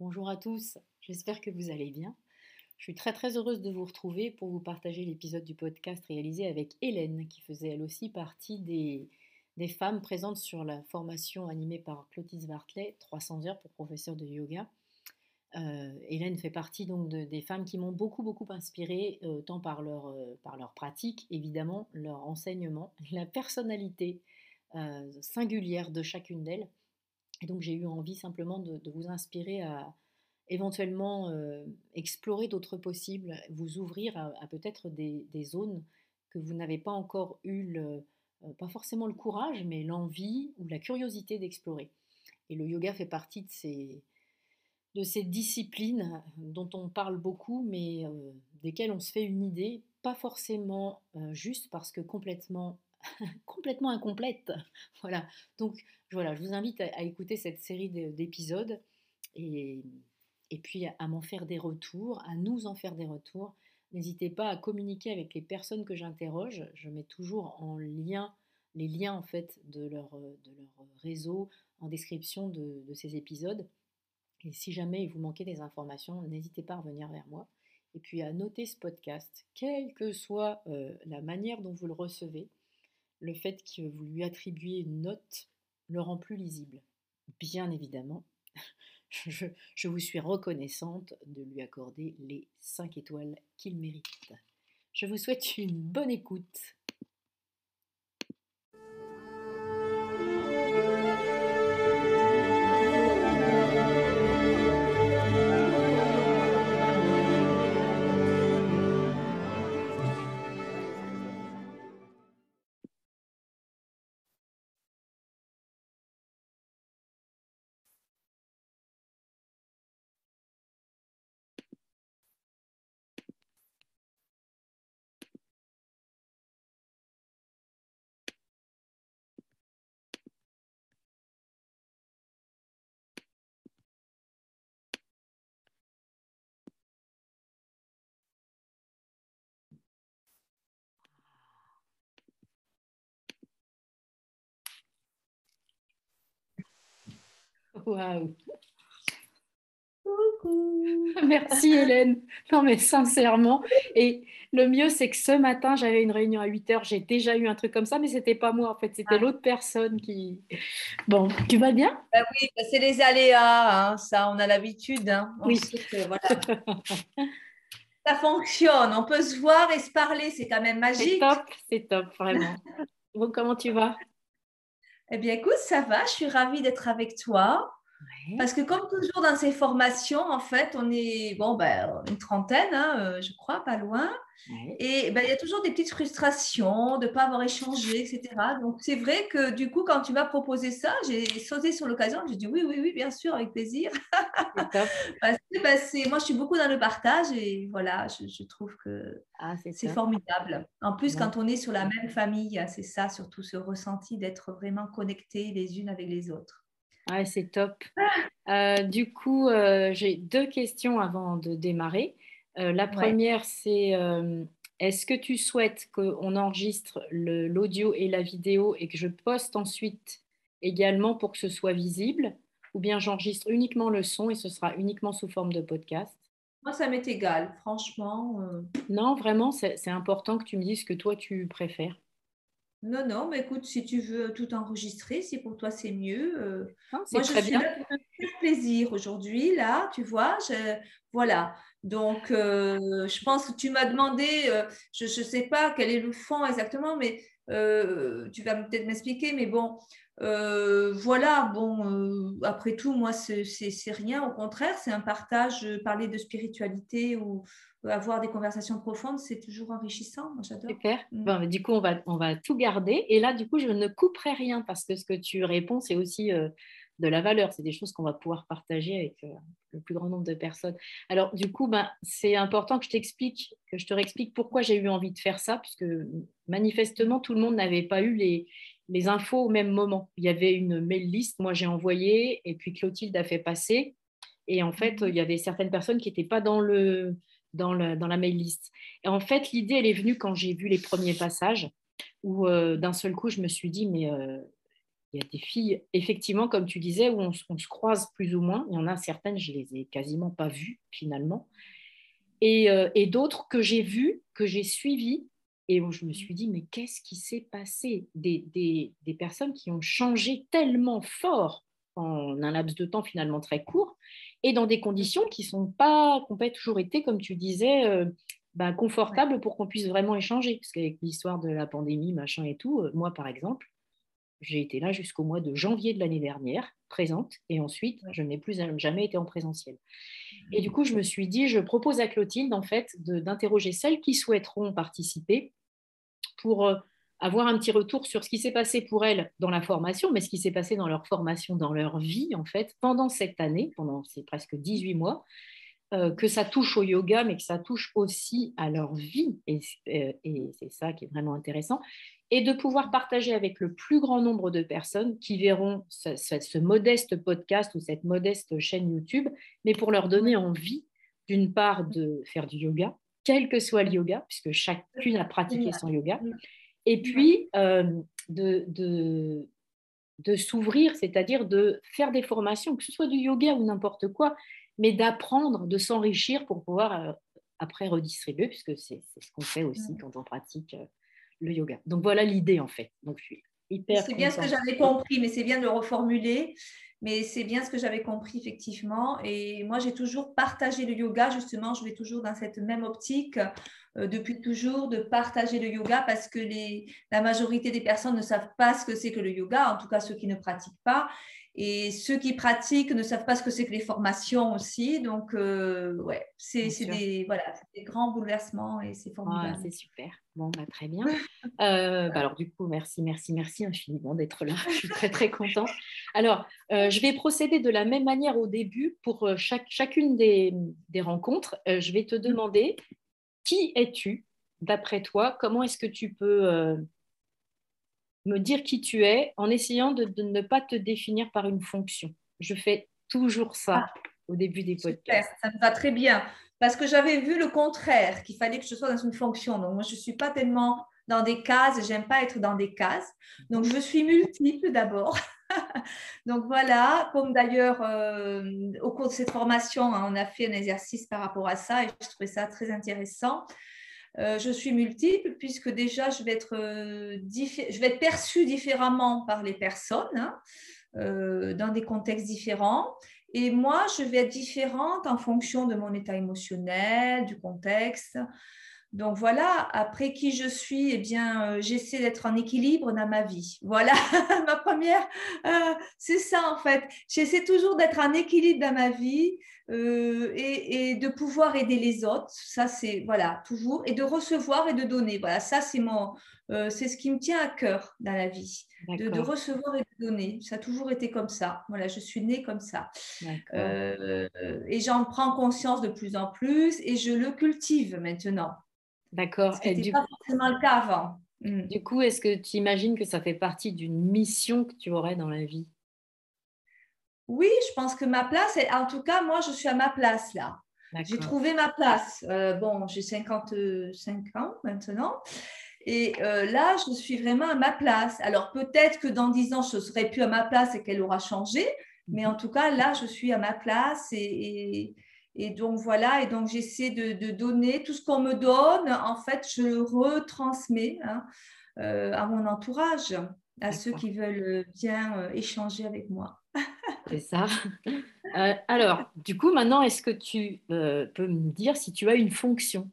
Bonjour à tous, j'espère que vous allez bien. Je suis très très heureuse de vous retrouver pour vous partager l'épisode du podcast réalisé avec Hélène, qui faisait elle aussi partie des, femmes présentes sur la formation animée par Clotis Bartley, 300 heures pour professeur de yoga. Euh, Hélène fait partie donc des femmes qui m'ont beaucoup beaucoup inspirée, euh, tant euh, par leur pratique, évidemment, leur enseignement, la personnalité singulière de chacune d'elles. Et donc j'ai eu envie simplement de, vous inspirer à éventuellement explorer d'autres possibles, vous ouvrir à, peut-être des, zones que vous n'avez pas encore eu, le, pas forcément le courage, mais l'envie ou la curiosité d'explorer. Et le yoga fait partie de ces, disciplines dont on parle beaucoup, mais euh, desquelles on se fait une idée, pas forcément euh, juste parce que complètement, complètement incomplète. Voilà. Donc voilà, je vous invite à, écouter cette série d'épisodes et, puis à, m'en faire des retours, à nous en faire des retours. N'hésitez pas à communiquer avec les personnes que j'interroge. Je mets toujours en lien les liens en fait de leur, réseau en description de, de ces épisodes. Et si jamais vous manquez des informations, n'hésitez pas à revenir vers moi. Et puis à noter ce podcast, quelle que soit euh, la manière dont vous le recevez, le fait que vous lui attribuiez une note le rend plus lisible. Bien évidemment, je, je vous suis reconnaissante de lui accorder les 5 étoiles qu'il mérite. Je vous souhaite une bonne écoute. Waouh Merci Hélène. Non mais sincèrement. Et le mieux c'est que ce matin j'avais une réunion à 8 heures. J'ai déjà eu un truc comme ça, mais c'était pas moi en fait, c'était ah. l'autre personne qui. Bon, tu vas bien? Bah Oui, bah, c'est les aléas, hein. ça on a l'habitude. Hein. Oui. ça fonctionne, on peut se voir et se parler, c'est quand même magique. C'est top, c'est top, vraiment. bon, comment tu vas? Eh bien, écoute, ça va, je suis ravie d'être avec toi. Parce que comme toujours dans ces formations, en fait, on est bon, ben, une trentaine, hein, euh, je crois, pas loin. Et ben, il y a toujours des petites frustrations de ne pas avoir échangé, etc. Donc c'est vrai que du coup, quand tu m'as proposé ça, j'ai sauté sur l'occasion. J'ai dit oui, oui, oui, bien sûr, avec plaisir. Parce que ben, moi, je suis beaucoup dans le partage et voilà, je, trouve que ah, c'est formidable. En plus, quand on est sur la même famille, c'est ça, surtout ce ressenti d'être vraiment connectés les unes avec les autres. Ouais, c'est top. Euh, du coup, euh, j'ai deux questions avant de démarrer. Euh, la première, c'est est-ce que tu souhaites qu'on enregistre l'audio et la vidéo et que je poste ensuite également pour que ce soit visible? Ou bien j'enregistre uniquement le son et ce sera uniquement sous forme de podcast? Moi, ça m'est égal, franchement. Non, vraiment, c'est important que tu me dises ce que toi tu préfères. Non, non, mais écoute, si tu veux tout enregistrer, si pour toi c'est mieux. Euh, moi, je suis là pour faire plaisir aujourd'hui, là, tu vois. voilà. Donc, euh, je pense que tu m'as demandé, euh, je ne sais pas quel est le fond exactement, mais tu vas peut-être m'expliquer, mais bon, voilà, bon, après tout, moi, c'est rien, au contraire, c'est un partage, parler de spiritualité ou avoir des conversations profondes, c'est toujours enrichissant. Moi, j'adore. Super. Mm. Bon, du coup, on va, on va tout garder. Et là, du coup, je ne couperai rien parce que ce que tu réponds, c'est aussi euh, de la valeur. C'est des choses qu'on va pouvoir partager avec euh, le plus grand nombre de personnes. Alors, du coup, ben, c'est important que je t'explique, que je te réexplique pourquoi j'ai eu envie de faire ça, puisque manifestement, tout le monde n'avait pas eu les, les infos au même moment. Il y avait une mail list, moi j'ai envoyé, et puis Clotilde a fait passer. Et en fait, mm. il y avait certaines personnes qui n'étaient pas dans le, dans, la mail list. Et en fait, l'idée, elle est venue quand j'ai vu les premiers passages, où euh, d'un seul coup, je me suis dit, mais euh, il y a des filles, effectivement, comme tu disais, où on, se croise plus ou moins. Il y en a certaines, je les ai quasiment pas vues finalement. Et, euh, et d'autres que j'ai vues, que j'ai suivies, et où je me suis dit, mais qu'est-ce qui s'est passé? Des, des, des, personnes qui ont changé tellement fort en un laps de temps finalement très court, et dans des conditions qui sont pas, qui n'ont pas toujours été, comme tu disais, euh, bah, confortables pour qu'on puisse vraiment échanger. Parce qu'avec l'histoire de la pandémie, machin et tout, euh, moi par exemple, j'ai été là jusqu'au mois de janvier de l'année dernière, présente, et ensuite, je n'ai plus jamais été en présentiel. Et du coup, je me suis dit, je propose à Clotilde, en fait, d'interroger celles qui souhaiteront participer pour euh, avoir un petit retour sur ce qui s'est passé pour elles dans la formation, mais ce qui s'est passé dans leur formation, dans leur vie, en fait, pendant cette année, pendant ces presque 18 mois, euh, que ça touche au yoga, mais que ça touche aussi à leur vie, et, euh, et c'est ça qui est vraiment intéressant, et de pouvoir partager avec le plus grand nombre de personnes qui verront ce, modeste podcast ou cette modeste chaîne YouTube, mais pour leur donner envie, d'une part, de faire du yoga, quel que soit le yoga, puisque chacune a pratiqué son yoga, et puis euh, de, de, de s'ouvrir, c'est-à-dire de faire des formations, que ce soit du yoga ou n'importe quoi, mais d'apprendre, de s'enrichir pour pouvoir euh, après redistribuer, puisque c'est ce qu'on fait aussi quand on pratique euh, le yoga. Donc voilà l'idée en fait. Donc je suis hyper. C'est bien ce que j'avais compris, mais c'est bien de le reformuler. Mais c'est bien ce que j'avais compris effectivement. Et moi, j'ai toujours partagé le yoga. Justement, je vais toujours dans cette même optique euh, depuis toujours de partager le yoga parce que les, la majorité des personnes ne savent pas ce que c'est que le yoga, en tout cas ceux qui ne pratiquent pas. Et ceux qui pratiquent ne savent pas ce que c'est que les formations aussi. Donc, euh, ouais, c'est des, voilà, des grands bouleversements et c'est formidable. c'est super. Bon, bah, très bien. Euh, bah, alors, du coup, merci, merci, merci infiniment d'être là. Je suis très, très contente. Alors, euh, je vais procéder de la même manière au début pour chaque, chacune des, des rencontres. je vais te mmh. demander qui es-tu d'après toi? Comment est-ce que tu peux me dire qui tu es en essayant de, ne pas te définir par une fonction. Je fais toujours ça ah, au début des podcasts. ça me va très bien. Parce que j'avais vu le contraire, qu'il fallait que je sois dans une fonction. Donc, moi, je ne suis pas tellement dans des cases, j'aime pas être dans des cases. Donc, je suis multiple d'abord. Donc voilà, comme d'ailleurs euh, au cours de cette formation, hein, on a fait un exercice par rapport à ça et je trouvais ça très intéressant. Euh, je suis multiple puisque déjà je vais être, euh, être perçue différemment par les personnes hein, euh, dans des contextes différents. Et moi, je vais être différente en fonction de mon état émotionnel, du contexte. Donc voilà, après qui je suis, eh bien, j'essaie d'être en équilibre dans ma vie. Voilà, ma première, c'est ça en fait. J'essaie toujours d'être en équilibre dans ma vie, euh, et, de pouvoir aider les autres. Ça, c'est voilà, toujours. Et de recevoir et de donner. Voilà, ça, c'est mon, euh, c'est ce qui me tient à cœur dans la vie, de, recevoir et de donner. Ça a toujours été comme ça. Voilà, je suis née comme ça. Euh, et j'en prends conscience de plus en plus et je le cultive maintenant. D'accord. Ce n'était pas forcément le cas avant. Mm. Du coup, est-ce que tu imagines que ça fait partie d'une mission que tu aurais dans la vie? Oui, je pense que ma place, en tout cas, moi, je suis à ma place là. J'ai trouvé ma place. Euh, bon, j'ai 55 ans maintenant. Et euh, là, je suis vraiment à ma place. Alors peut-être que dans 10 ans, je ne serai plus à ma place et qu'elle aura changé. Mais en tout cas, là, je suis à ma place. Et, donc voilà, et donc j'essaie de, donner tout ce qu'on me donne. En fait, je le retransmets hein, euh, à mon entourage, à ceux qui veulent bien échanger avec moi. C'est ça. Euh, alors, du coup, maintenant, est-ce que tu euh, peux me dire si tu as une fonction?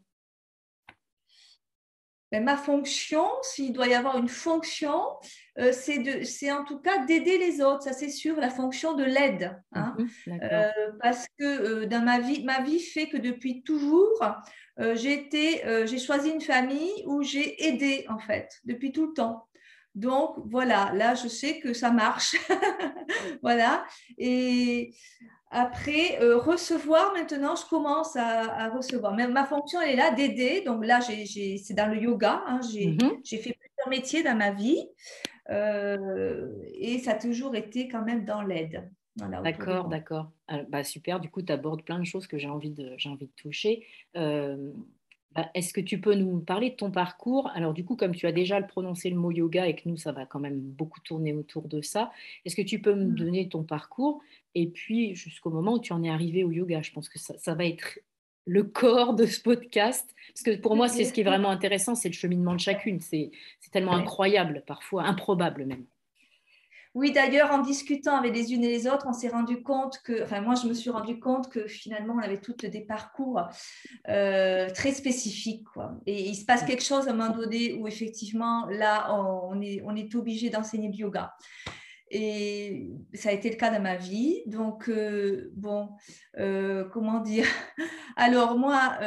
Ben, Ma fonction, s'il doit y avoir une fonction, euh, c'est en tout cas d'aider les autres, ça c'est sûr, la fonction de l'aide. Hein. Mhm, parce que dans ma vie, ma vie fait que depuis toujours, j'ai choisi une famille où j'ai aidé en fait, depuis tout le temps. Donc voilà, là je sais que ça marche. voilà. Et après, euh, recevoir maintenant, je commence à, recevoir. Mais ma fonction, elle est là d'aider. Donc là, c'est dans le yoga. Hein. Mhm. J'ai fait plusieurs métiers dans ma vie. Euh, et ça a toujours été quand même dans l'aide. d'accord, d'accord. Bah, super, du coup, tu abordes plein de choses que j'ai envie de, envie de toucher. Euh, est-ce que tu peux nous parler de ton parcours? Alors du coup, comme tu as déjà prononcé le mot yoga et que nous, ça va quand même beaucoup tourner autour de ça, est-ce que tu peux me mmh. donner ton parcours? Et puis jusqu'au moment où tu en es arrivé au yoga Je pense que ça, va être le corps de ce podcast, parce que pour moi, c'est ce qui est vraiment intéressant, c'est le cheminement de chacune. C'est tellement incroyable, parfois improbable même. Oui, d'ailleurs, en discutant avec les unes et les autres, on s'est rendu compte que, enfin, moi, je me suis rendu compte que finalement, on avait toutes des parcours euh, très spécifiques. Quoi. Et il se passe quelque chose à un moment donné où, effectivement, là, on est, on est obligé d'enseigner le yoga. Et ça a été le cas dans ma vie. Donc, euh, bon, euh, comment dire? Alors, moi,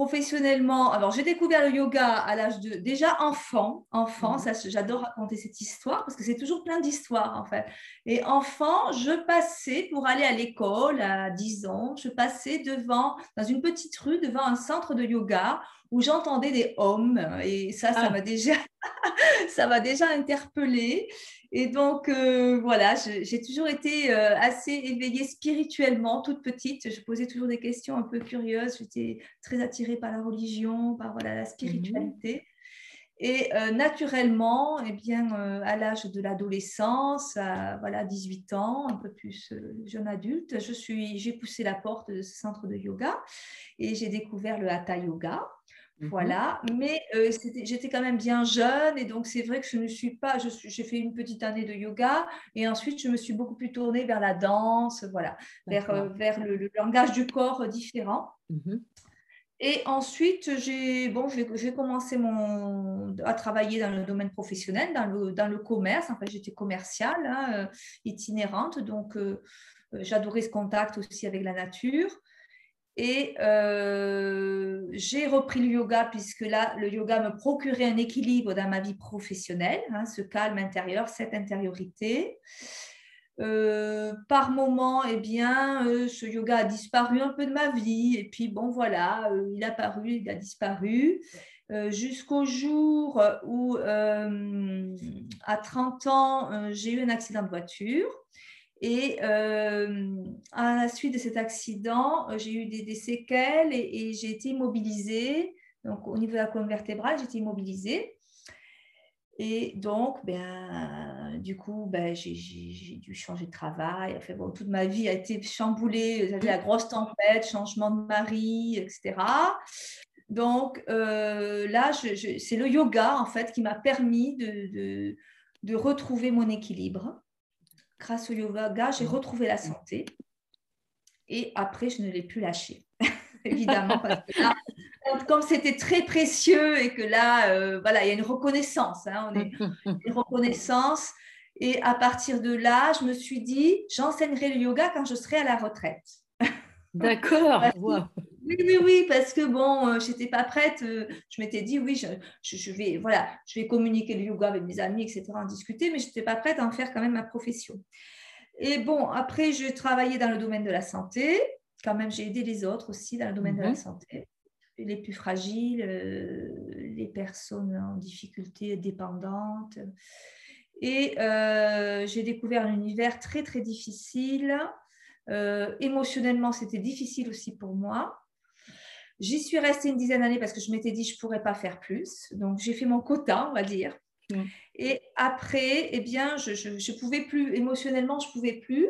professionnellement, alors j'ai découvert le yoga à l'âge de déjà enfant, enfant, mhm. ça j'adore raconter cette histoire parce que c'est toujours plein d'histoires en fait. Et enfant, je passais pour aller à l'école à 10 ans, je passais devant dans une petite rue devant un centre de yoga où j'entendais des hommes et ça ça ah. m'a déjà ça m'a déjà interpellée et donc, euh, voilà, j'ai toujours été euh, assez éveillée spirituellement, toute petite. Je posais toujours des questions un peu curieuses. J'étais très attirée par la religion, par voilà, la spiritualité. Et euh, naturellement, eh bien, à l'âge de l'adolescence, à voilà, 18 ans, un peu plus jeune adulte, j'ai poussé la porte de ce centre de yoga et j'ai découvert le Hatha Yoga. Mmh voilà, mais euh, j'étais quand même bien jeune et donc c'est vrai que je ne suis pas, j'ai fait une petite année de yoga et ensuite je me suis beaucoup plus tournée vers la danse, voilà, vers, euh, vers le, langage du corps différent. Mmh et ensuite, j'ai bon, commencé mon, à travailler dans le domaine professionnel, dans le, dans le commerce. En fait, j'étais commerciale, hein, itinérante, donc j'adorais ce contact aussi avec la nature. Et euh, j'ai repris le yoga puisque là, le yoga me procurait un équilibre dans ma vie professionnelle, hein, ce calme intérieur, cette intériorité. Euh, par moment, eh bien, euh, ce yoga a disparu un peu de ma vie. Et puis, bon, voilà, il a paru, il a disparu. Jusqu'au jour où, à 30 ans, j'ai eu un accident de voiture. Et euh, à la suite de cet accident, euh, j'ai eu des, séquelles et, j'ai été immobilisée. Donc, au niveau de la colonne vertébrale, j'ai été immobilisée. Et donc, ben, du coup, ben, j'ai dû changer de travail. Enfin, bon, toute ma vie a été chamboulée. J'avais la grosse tempête, changement de mari, etc. Donc, euh, là, c'est le yoga, en fait, qui m'a permis de, de retrouver mon équilibre grâce au yoga, j'ai retrouvé la santé. Et après, je ne l'ai plus lâché. Évidemment, parce que là, comme c'était très précieux et que là, euh, voilà, il y a une reconnaissance. Hein, on est, une reconnaissance. Et à partir de là, je me suis dit, j'enseignerai le yoga quand je serai à la retraite. D'accord. Oui, oui, oui, parce que bon, euh, je n'étais pas prête. Euh, je m'étais dit, oui, je, vais, voilà, je vais communiquer le yoga avec mes amis, etc., en discuter, mais je n'étais pas prête à en faire quand même ma profession. Et bon, après, je travaillais dans le domaine de la santé. Quand même, j'ai aidé les autres aussi dans le domaine de la mhm. santé. Les plus fragiles, euh, les personnes en difficulté, dépendantes. Et j'ai découvert un univers très, très difficile. Émotionnellement, c'était difficile aussi pour moi. J'y suis restée une dizaine d'années parce que je m'étais dit je ne pourrais pas faire plus. Donc, j'ai fait mon quota, on va dire. Mm. Et après, eh bien, je ne pouvais plus, émotionnellement, je ne pouvais plus.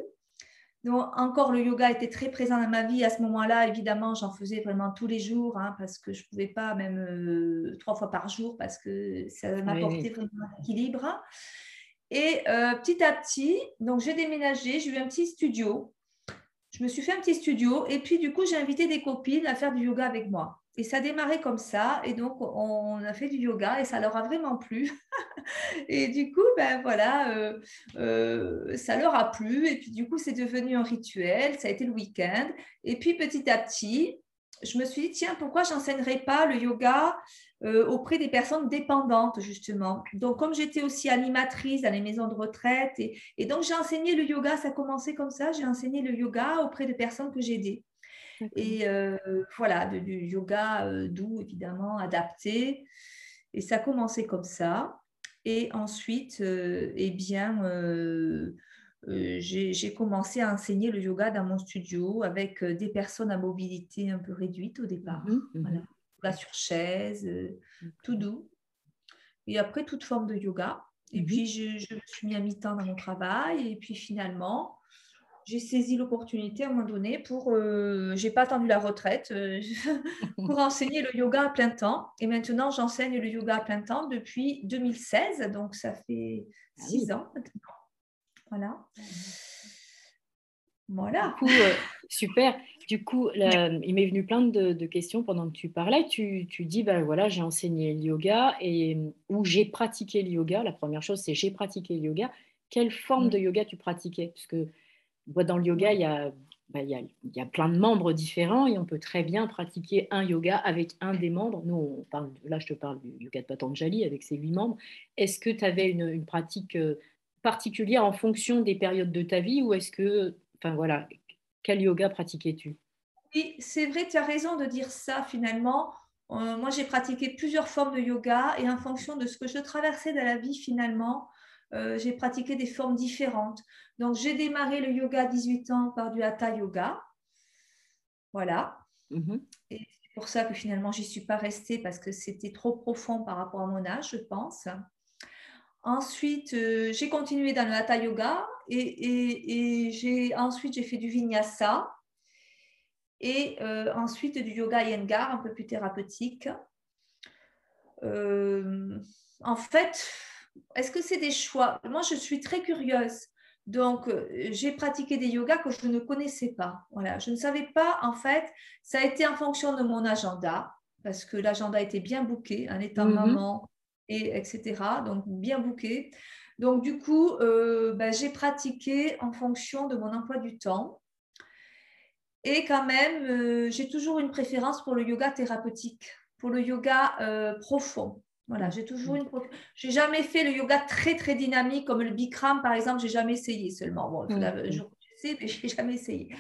Donc, encore, le yoga était très présent dans ma vie. À ce moment-là, évidemment, j'en faisais vraiment tous les jours hein, parce que je ne pouvais pas, même euh, trois fois par jour, parce que ça m'apportait vraiment un équilibre. Et euh, petit à petit, donc j'ai déménagé, j'ai eu un petit studio je me suis fait un petit studio et puis du coup, j'ai invité des copines à faire du yoga avec moi. Et ça a démarré comme ça. Et donc, on a fait du yoga et ça leur a vraiment plu. et du coup, ben voilà, euh, euh, ça leur a plu. Et puis, du coup, c'est devenu un rituel. Ça a été le week-end. Et puis, petit à petit, je me suis dit, tiens, pourquoi j'enseignerais pas le yoga euh, auprès des personnes dépendantes, justement? Donc, comme j'étais aussi animatrice dans les maisons de retraite, et, donc j'ai enseigné le yoga, ça a commencé comme ça, j'ai enseigné le yoga auprès de personnes que j'aidais. Et euh, voilà, du yoga euh, doux, évidemment, adapté. Et ça a commencé comme ça. Et ensuite, eh bien, j'ai commencé à enseigner le yoga dans mon studio avec des personnes à mobilité un peu réduite au départ. Mmh voilà. Yoga sur chaise, tout doux. Et après, toute forme de yoga. Et mmh puis, je, me suis mis à mi-temps dans mon travail. Et puis, finalement, j'ai saisi l'opportunité à un moment donné pour, euh, j'ai pas attendu la retraite, euh, pour enseigner le yoga à plein temps. Et maintenant, j'enseigne le yoga à plein temps depuis 2016, donc ça fait ah six ans maintenant. Voilà. Voilà. Euh, super. Du coup, il m'est venu plein de, questions pendant que tu parlais. Tu, tu dis, ben voilà, j'ai enseigné le yoga et où j'ai pratiqué le yoga. La première chose, c'est j'ai pratiqué le yoga. Quelle forme mmh. de yoga tu pratiquais? Parce que dans le yoga, il y, a, bah, y a, plein de membres différents et on peut très bien pratiquer un yoga avec un des membres. Nous, on parle, là, je te parle du yoga de Patanjali avec ses huit membres. Est-ce que tu avais une, une, pratique euh, particulière en fonction des périodes de ta vie ou est-ce que, enfin voilà, quel yoga pratiquais-tu? Oui, c'est vrai, tu as raison de dire ça finalement. Euh, moi, j'ai pratiqué plusieurs formes de yoga et en fonction de ce que je traversais dans la vie finalement, euh, j'ai pratiqué des formes différentes. Donc, j'ai démarré le yoga à 18 ans par du hatha yoga. Voilà. Mhm. Et c'est pour ça que finalement, j'y suis pas restée parce que c'était trop profond par rapport à mon âge, je pense. Ensuite, euh, j'ai continué dans le hatha yoga et, j'ai, ensuite, j'ai fait du vinyasa et euh, ensuite du yoga yengar un peu plus thérapeutique. en fait, est-ce que c'est des choix? Moi, je suis très curieuse. Donc, euh, j'ai pratiqué des yogas que je ne connaissais pas. Voilà, je ne savais pas, en fait, ça a été en fonction de mon agenda, parce que l'agenda était bien booké, en étant mhm. maman, et etc. Donc, bien booké. Donc, du coup, euh, ben, j'ai pratiqué en fonction de mon emploi du temps. Et quand même, euh, j'ai toujours une préférence pour le yoga thérapeutique, pour le yoga profond. Voilà, j'ai toujours une. J'ai jamais fait le yoga très très dynamique comme le Bikram par exemple. J'ai jamais essayé seulement. Bon, mm. je sais, mais j'ai jamais essayé.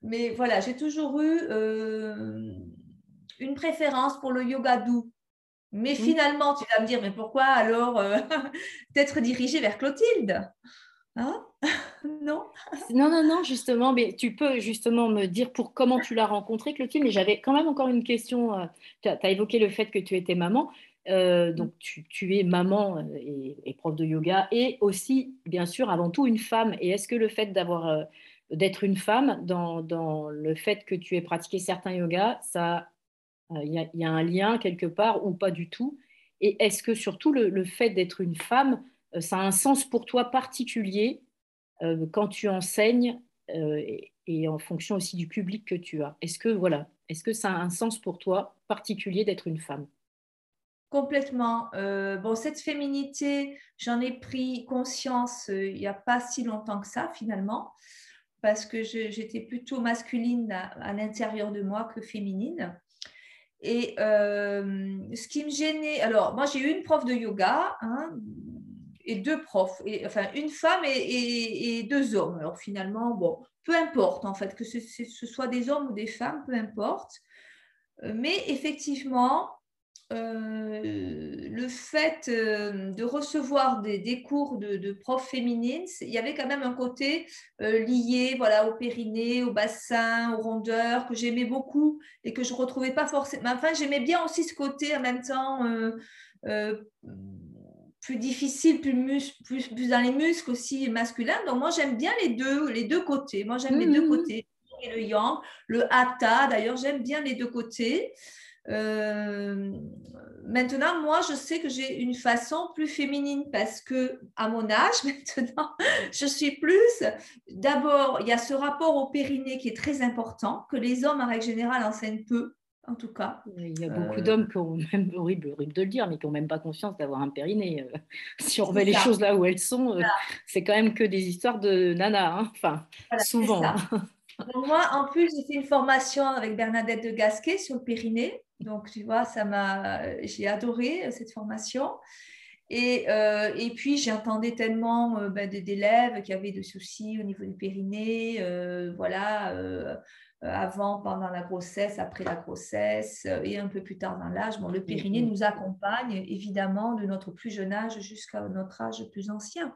Mais voilà, j'ai toujours eu euh, une préférence pour le yoga doux. Mais finalement, tu vas me dire, mais pourquoi alors euh, d'être dirigé vers Clotilde hein? Non? Non, non, non, justement, mais tu peux justement me dire pour comment tu l'as rencontré, Clotilde. Mais j'avais quand même encore une question. Euh, tu as, évoqué le fait que tu étais maman. Euh, donc, tu, es maman et, prof de yoga et aussi, bien sûr, avant tout, une femme. Et est-ce que le fait d'avoir, euh, d'être une femme, dans, le fait que tu aies pratiqué certains yogas, ça, il y, a un lien quelque part ou pas du tout? Et est-ce que surtout le, fait d'être une femme, ça a un sens pour toi particulier quand tu enseignes et, en fonction aussi du public que tu as? Est-ce que voilà, est-ce que ça a un sens pour toi particulier d'être une femme? Complètement. Euh, bon, cette féminité, j'en ai pris conscience euh, il n'y a pas si longtemps que ça, finalement, parce que j'étais plutôt masculine à, l'intérieur de moi que féminine. Et euh, ce qui me gênait, alors moi j'ai eu une prof de yoga hein, et deux profs, enfin une femme et, deux hommes. Alors finalement, bon, peu importe en fait, que ce, ce soit des hommes ou des femmes, peu importe. Mais effectivement, euh, le fait euh, de recevoir des, cours de, profs féminines, il y avait quand même un côté euh, lié voilà, au périnée, au bassin, aux rondeurs, que j'aimais beaucoup et que je ne retrouvais pas forcément. Enfin, j'aimais bien aussi ce côté en même temps plus difficile, plus, plus, plus, dans les muscles aussi masculins. Donc, moi, j'aime bien les deux, les deux côtés. Moi, j'aime les deux mmh. côtés. Et le yang, le hatha, d'ailleurs, j'aime bien les deux côtés. Euh, maintenant, moi, je sais que j'ai une façon plus féminine parce que, à mon âge, maintenant, je suis plus. D'abord, il y a ce rapport au périnée qui est très important, que les hommes, en règle générale, enseignent peu. En tout cas. Il y a beaucoup euh, d'hommes qui ont même, horrible, horrible de le dire, mais qui n'ont même pas conscience d'avoir un périnée. Euh, si on remet les choses là où elles sont, c'est quand même que des histoires de nana, hein. enfin, souvent. Moi, en plus, j'ai fait une formation avec Bernadette de Gasquet sur le périnée. Donc, tu vois, ça m'a, j'ai adoré euh, cette formation. Et, euh, et puis, j'entendais tellement euh, ben, d'élèves qui avaient des soucis au niveau du périnée, voilà, avant, pendant la grossesse, après la grossesse et un peu plus tard dans l'âge. Bon, le périnée nous accompagne évidemment de notre plus jeune âge jusqu'à notre âge plus ancien.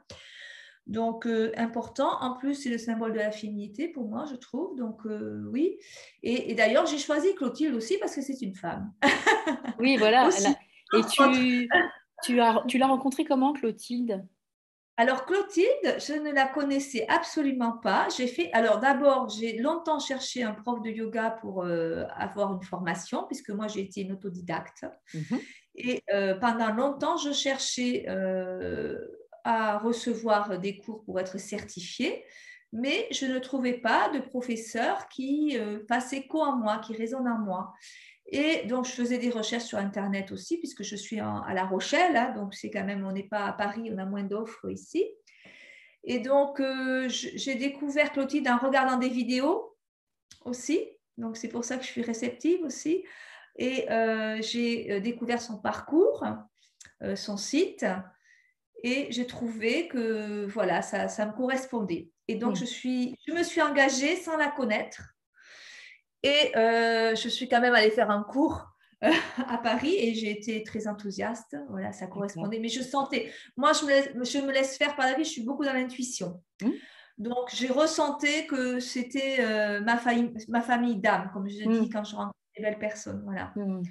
Donc, euh, important. En plus, c'est le symbole de la féminité pour moi, je trouve. Donc, euh, oui. Et, d'ailleurs, j'ai choisi Clotilde aussi parce que c'est une femme. oui, voilà. Et tu, tu, as, tu l'as rencontrée comment, Clotilde? Alors Clotilde, je ne la connaissais absolument pas. J'ai fait alors d'abord, j'ai longtemps cherché un prof de yoga pour euh, avoir une formation puisque moi j'ai été une autodidacte. Mhm. Et pendant longtemps, je cherchais à recevoir des cours pour être certifiée, mais je ne trouvais pas de professeur qui euh, fasse écho en moi, qui résonne en moi. Et donc, je faisais des recherches sur Internet aussi, puisque je suis à La Rochelle, hein, donc c'est quand même, on n'est pas à Paris, on a moins d'offres ici. Et donc, euh, j'ai découvert Clotilde en regardant des vidéos aussi. Donc, c'est pour ça que je suis réceptive aussi. Et euh, j'ai découvert son parcours, son site et j'ai trouvé que voilà, ça, ça, me correspondait. Et donc, je, suis, je me suis engagée sans la connaître. Et euh, je suis quand même allée faire un cours euh, à Paris et j'ai été très enthousiaste. Voilà, ça correspondait. Mais je sentais, moi, je me laisse, je me laisse faire par la vie, je suis beaucoup dans l'intuition. Mmh. Donc, j'ai ressenti que c'était euh, ma, famille, ma famille d'âme, comme je mmh. dis quand je rencontre des belles personnes. Voilà. Mmh,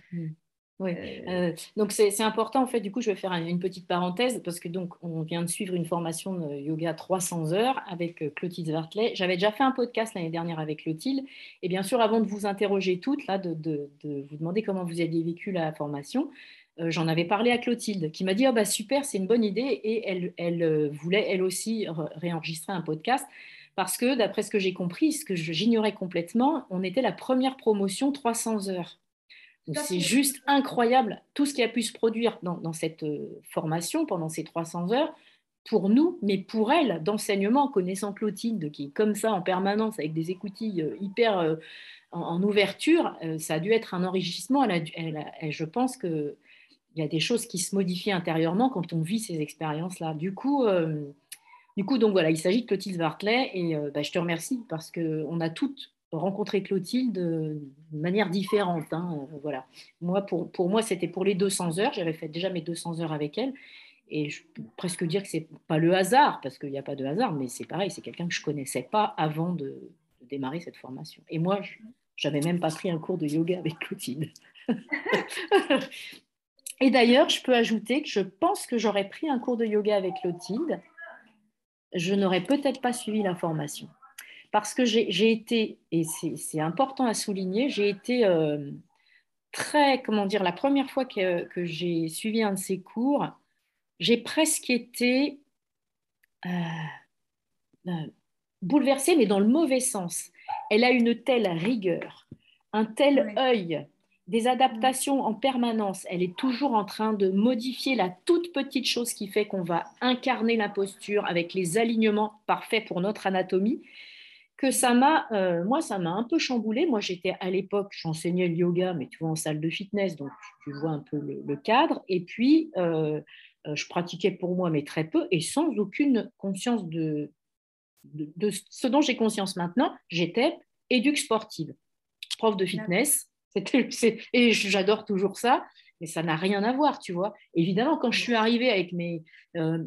oui, euh, donc c'est important en fait. Du coup, je vais faire une petite parenthèse parce que donc on vient de suivre une formation de yoga 300 heures avec euh, Clotilde Vartlet. J'avais déjà fait un podcast l'année dernière avec Clotilde et bien sûr, avant de vous interroger toutes là, de, vous demander comment vous aviez vécu la formation, euh, j'en avais parlé à Clotilde qui m'a dit oh, bah super, c'est une bonne idée et elle, elle voulait elle aussi réenregistrer un podcast parce que d'après ce que j'ai compris, ce que j'ignorais complètement, on était la première promotion 300 heures. C'est juste incroyable tout ce qui a pu se produire dans, cette euh, formation pendant ces 300 heures pour nous, mais pour elle, d'enseignement, connaissant Clotilde, qui est comme ça en permanence, avec des écoutilles euh, hyper euh, en, ouverture, ça a dû être un enrichissement. je pense qu'il y a des choses qui se modifient intérieurement quand on vit ces expériences-là. Du coup, du coup, donc voilà, il s'agit de Clotilde Bartley, et bah, je te remercie parce qu'on a toutes rencontrer Clotilde de manière différente. Hein, euh, voilà. Moi, pour, pour moi, c'était pour les 200 heures. J'avais fait déjà mes 200 heures avec elle. Et je peux presque dire que c'est pas le hasard, parce qu'il n'y a pas de hasard, mais c'est pareil, c'est quelqu'un que je connaissais pas avant de, démarrer cette formation. Et moi, j'avais même pas pris un cours de yoga avec Clotilde. et d'ailleurs, je peux ajouter que je pense que j'aurais pris un cours de yoga avec Clotilde. Je n'aurais peut-être pas suivi la formation parce que j'ai été, et c'est important à souligner, j'ai été euh, très, comment dire, la première fois que, j'ai suivi un de ces cours, j'ai presque été euh, euh, bouleversée, mais dans le mauvais sens. Elle a une telle rigueur, un tel œil, des adaptations en permanence. Elle est toujours en train de modifier la toute petite chose qui fait qu'on va incarner la posture avec les alignements parfaits pour notre anatomie que ça m'a, euh, moi, ça m'a un peu chamboulé. Moi, j'étais à l'époque, j'enseignais le yoga, mais tu vois, en salle de fitness, donc tu vois un peu le, cadre. Et puis, euh, euh, je pratiquais pour moi, mais très peu, et sans aucune conscience de, de, ce dont j'ai conscience maintenant. J'étais éduque sportive, prof de fitness. et j'adore toujours ça mais ça n'a rien à voir, tu vois. Évidemment, quand je suis arrivée avec mes euh,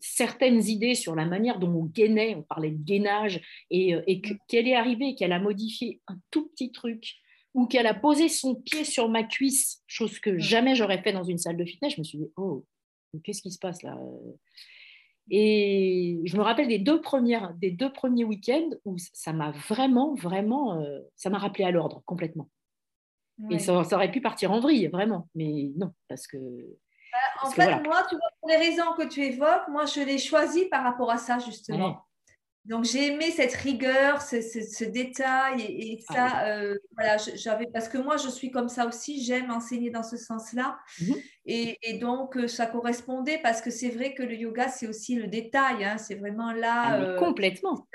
certaines idées sur la manière dont on gainait, on parlait de gainage, et, euh, et qu'elle est arrivée, qu'elle a modifié un tout petit truc, ou qu'elle a posé son pied sur ma cuisse, chose que jamais j'aurais fait dans une salle de fitness, je me suis dit, oh, qu'est-ce qui se passe là et je me rappelle des deux, premières, des deux premiers week-ends où ça m'a vraiment, vraiment, euh, ça m'a rappelé à l'ordre complètement. Et ça, aurait pu partir en vrille, vraiment. Mais non, parce que. Bah, en fait, moi, tu vois, pour les raisons que tu évoques, moi, je l'ai choisi par rapport à ça, justement. Donc, j'ai aimé cette rigueur, ce, détail et, ah ça, euh, voilà, j'avais parce que moi, je suis comme ça aussi, j'aime enseigner dans ce sens-là. Mmh et, donc, euh, ça correspondait parce que c'est vrai que le yoga, c'est aussi le détail, hein, c'est vraiment là. Ah, euh, complètement.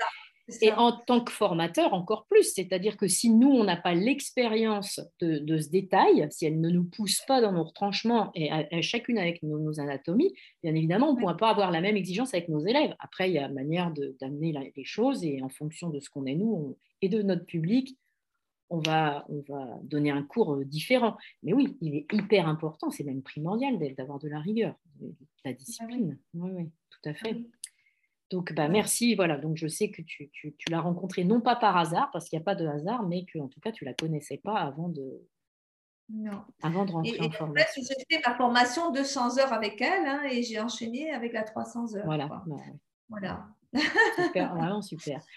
Et en tant que formateur, encore plus. C'est-à-dire que si nous, on n'a pas l'expérience de, ce détail, si elle ne nous pousse pas dans nos retranchements, et chacune avec nos, anatomies, bien évidemment, on ne pourra pas avoir la même exigence avec nos élèves. Après, il y a manière d'amener les choses, et en fonction de ce qu'on est nous et de notre public, on va, on va donner un cours euh, différent. Mais oui, il est hyper important, c'est même primordial d'avoir de la rigueur, de la ah discipline. Oui, oui, tout à fait. Donc, bah, merci. Voilà, donc je sais que tu, tu, tu l'as rencontrée non pas par hasard, parce qu'il n'y a pas de hasard, mais que en tout cas, tu ne la connaissais pas avant de, non. Avant de rentrer en, formation. j'ai fait ma formation 200 heures avec elle hein, et j'ai enchaîné avec la 300 heures. Voilà. Bah, voilà. Super, vraiment super.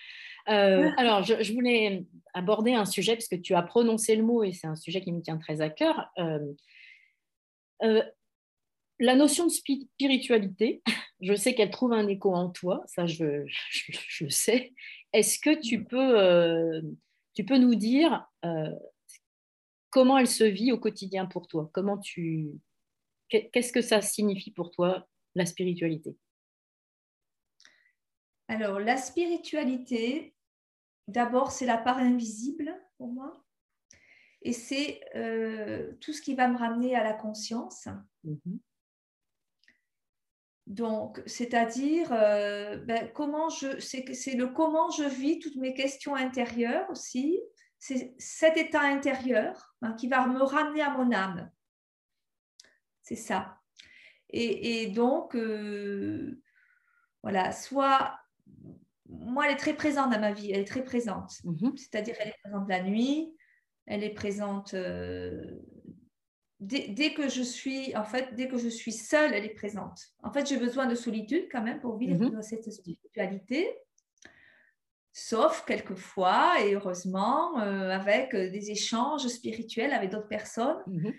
Euh, alors, je, voulais aborder un sujet, parce que tu as prononcé le mot et c'est un sujet qui me tient très à cœur. Euh, euh, la notion de spiritualité, je sais qu'elle trouve un écho en toi, ça je, je, sais. Est-ce que tu mm. peux, tu peux nous dire comment elle se vit au quotidien pour toi? Comment tu Qu'est-ce que ça signifie pour toi la spiritualité? Alors la spiritualité, d'abord c'est la part invisible pour moi, et c'est euh, tout ce qui va me ramener à la conscience. Mhm. Donc, c'est-à-dire euh, ben, comment je, c'est le comment je vis toutes mes questions intérieures aussi, c'est cet état intérieur hein, qui va me ramener à mon âme. C'est ça. Et, donc, euh, voilà, soit, moi, elle est très présente dans ma vie, elle est très présente. Mhm. C'est-à-dire, elle est présente la nuit, elle est présente euh, dès, que je suis, en fait, dès que je suis seule, elle est présente. En fait, j'ai besoin de solitude quand même pour vivre mhm. cette spiritualité sauf quelquefois, et heureusement, euh, avec euh, des échanges spirituels avec d'autres personnes. Mhm.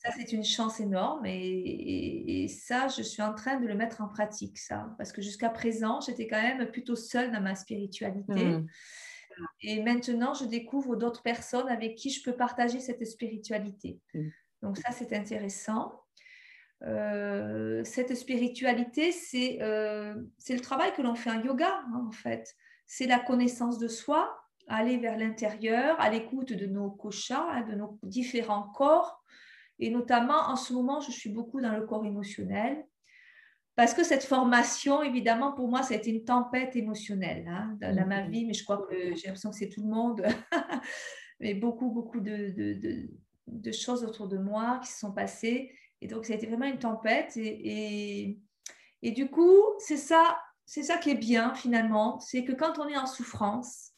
Ça, c'est une chance énorme et, ça, je suis en train de le mettre en pratique, ça. Parce que jusqu'à présent, j'étais quand même plutôt seule dans ma spiritualité. Mhm. Et maintenant, je découvre d'autres personnes avec qui je peux partager cette spiritualité. Donc ça, c'est intéressant. Euh, cette spiritualité, c'est le travail que l'on fait en yoga, hein, en fait c'est la connaissance de soi, aller vers l'intérieur, à l'écoute de nos koshas, hein, de nos différents corps. Et notamment, en ce moment, je suis beaucoup dans le corps émotionnel. Parce que cette formation, évidemment, pour moi, ça a été une tempête émotionnelle hein, dans, ma mhm. vie, mais je crois que j'ai l'impression que c'est tout le monde. mais beaucoup, beaucoup de, choses autour de moi qui se sont passées. Et donc, ça a été vraiment une tempête. et, et du coup, c'est ça c'est ça qui est bien finalement, c'est que quand on est en souffrance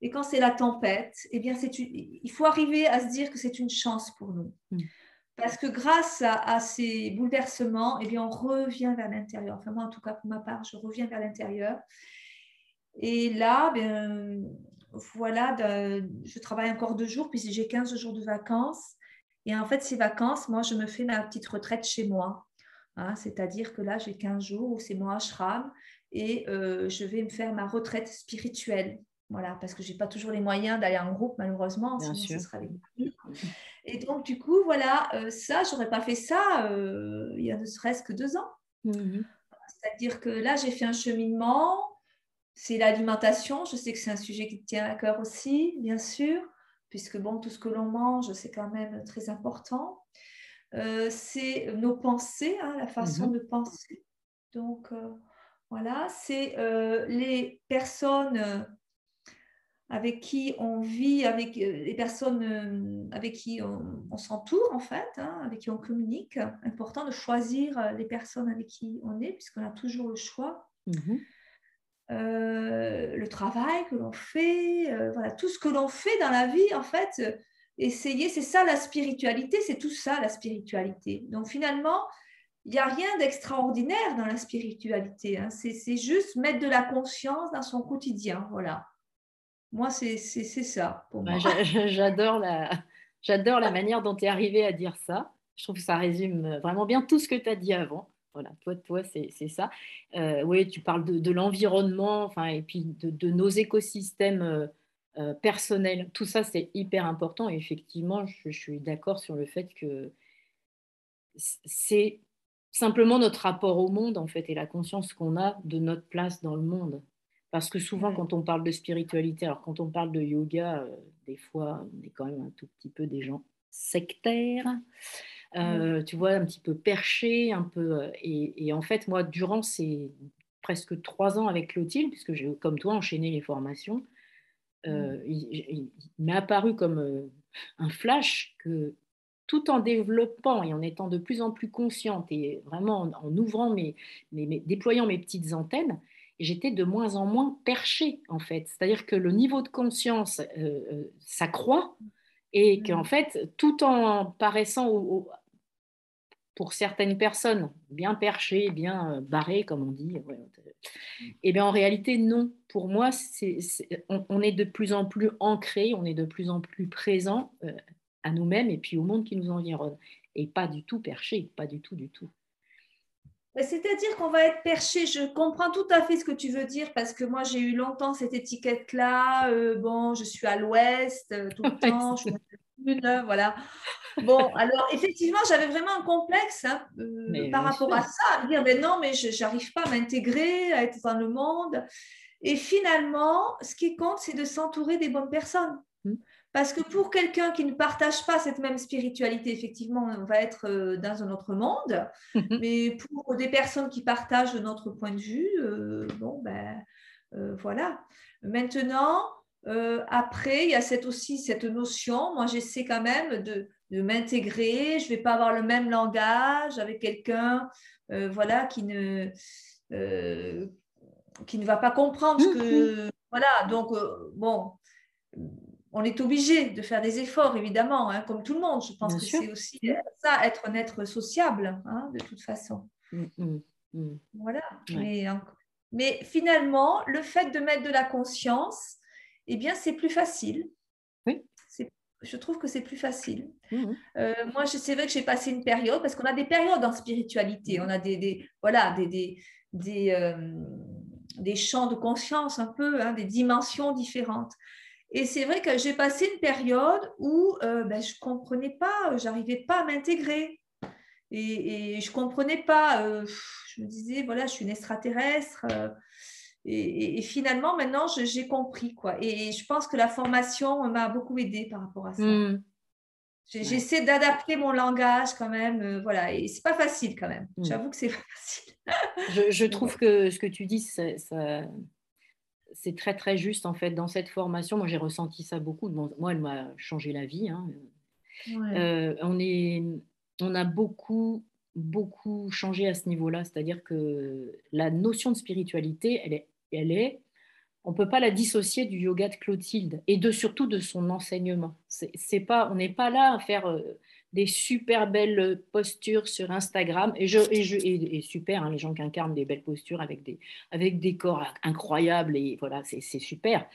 et quand c'est la tempête, eh bien, il faut arriver à se dire que c'est une chance pour nous. Mm. Parce que grâce à, ces bouleversements, eh bien, on revient vers l'intérieur. Enfin, moi, en tout cas, pour ma part, je reviens vers l'intérieur. Et là, ben, voilà, je travaille encore deux jours, puis j'ai 15 jours de vacances. Et en fait, ces vacances, moi, je me fais ma petite retraite chez moi. Hein. C'est-à-dire que là, j'ai 15 jours où c'est mon ashram et euh, je vais me faire ma retraite spirituelle. Voilà, parce que je n'ai pas toujours les moyens d'aller en groupe, malheureusement, sinon ce sera Et donc, du coup, voilà, euh, ça, je n'aurais pas fait ça euh, il y a ne serait-ce que deux ans. Mhm. C'est-à-dire que là, j'ai fait un cheminement, c'est l'alimentation, je sais que c'est un sujet qui te tient à cœur aussi, bien sûr, puisque bon, tout ce que l'on mange, c'est quand même très important. c'est nos pensées, hein, la façon mhm. de penser. Donc, voilà, c'est euh, les personnes euh, avec qui on vit, avec euh, les personnes avec qui on, s'entoure en fait, hein, avec qui on communique. Important de choisir les personnes avec qui on est, puisqu'on a toujours le choix. Mhm. le travail que l'on fait, voilà, tout ce que l'on fait dans la vie, en fait, essayer, c'est ça la spiritualité, c'est tout ça la spiritualité. Donc finalement, il n'y a rien d'extraordinaire dans la spiritualité. Hein. C'est juste mettre de la conscience dans son quotidien. Voilà. Moi, c'est ça pour bah, moi. J'adore la, j'adore la manière dont tu es arrivé à dire ça. Je trouve que ça résume vraiment bien tout ce que tu as dit avant. Voilà, toi, toi c'est ça. Euh, oui, tu parles de, l'environnement enfin, et puis de, nos écosystèmes euh, euh, personnels. Tout ça, c'est hyper important. Et effectivement, je suis d'accord sur le fait que c'est simplement notre rapport au monde, en fait, et la conscience qu'on a de notre place dans le monde. Parce que souvent, quand on parle de spiritualité, alors quand on parle de yoga, euh, des fois, on est quand même un tout petit peu des gens sectaires, euh, tu vois, un petit peu perchés, un peu. Euh, et, en fait, moi, durant ces presque trois ans avec Clotilde, puisque j'ai, comme toi, enchaîné les formations, il, il m'est apparu comme un flash que tout en développant et en étant de plus en plus consciente et vraiment en, ouvrant mes, mes, déployant mes petites antennes, j'étais de moins en moins perchée, en fait. C'est-à-dire que le niveau de conscience s'accroît et qu'en mmh. fait, tout en paraissant pour certaines personnes bien perchées, bien barrées, comme on dit, et eh bien en réalité, non. Pour moi, on, est de plus en plus ancré, on est de plus en plus présent à nous-mêmes et puis au monde qui nous environne. Et pas du tout perché, pas du tout, du tout. C'est-à-dire qu'on va être perché. Je comprends tout à fait ce que tu veux dire parce que moi, j'ai eu longtemps cette étiquette-là. Euh, bon, je suis à l'ouest euh, tout le temps, je suis une, voilà. Bon, alors effectivement, j'avais vraiment un complexe hein, euh, par rapport à ça, à dire, mais non, mais je n'arrive pas à m'intégrer, à être dans le monde. Et finalement, ce qui compte, c'est de s'entourer des bonnes personnes. Mmh. Parce que pour quelqu'un qui ne partage pas cette même spiritualité, effectivement, on va être euh, dans un autre monde. Mais pour des personnes qui partagent notre point de vue, euh, bon, ben euh, voilà. Maintenant, après, il y a cette, aussi cette notion, moi j'essaie quand même de, de m'intégrer, je ne vais pas avoir le même langage avec quelqu'un voilà, qui, ne, qui ne va pas comprendre ce que... Voilà, donc, bon on est obligé de faire des efforts, évidemment, hein, comme tout le monde. Je pense que c'est aussi mm. ça, être un être sociable, hein, de toute façon. Mm, mm, voilà. Mais, finalement, le fait de mettre de la conscience, eh bien, c'est plus facile. Oui. Je trouve que c'est plus facile. Euh, moi, c'est vrai que j'ai passé une période, parce qu'on a des périodes en spiritualité, on a des, voilà, des, des, euh, des, champs de conscience un peu, hein, des dimensions différentes. Et c'est vrai que j'ai passé une période où euh, ben, je ne comprenais pas, j'arrivais pas à m'intégrer. Et, je ne comprenais pas, euh, je me disais, voilà, je suis une extraterrestre. Euh, et, finalement, maintenant, j'ai compris. quoi. Et, je pense que la formation m'a beaucoup aidé par rapport à ça. Mmh. J'essaie d'adapter mon langage quand même. voilà, et c'est pas facile quand même. Mmh. J'avoue que c'est pas facile. je, trouve que ce que tu dis, ça c'est très très juste en fait dans cette formation. Moi j'ai ressenti ça beaucoup. moi elle m'a changé la vie. Hein. Euh, on, est, on a beaucoup beaucoup changé à ce niveau-là. C'est-à-dire que la notion de spiritualité, elle est, elle est on peut pas la dissocier du yoga de Clotilde et de surtout de son enseignement. C'est pas, on n'est pas là à faire euh, des super belles postures sur Instagram. Et, je, et, je, et, super, hein, les gens qui incarnent des belles postures avec des, avec des corps incroyables. Et voilà, c'est super.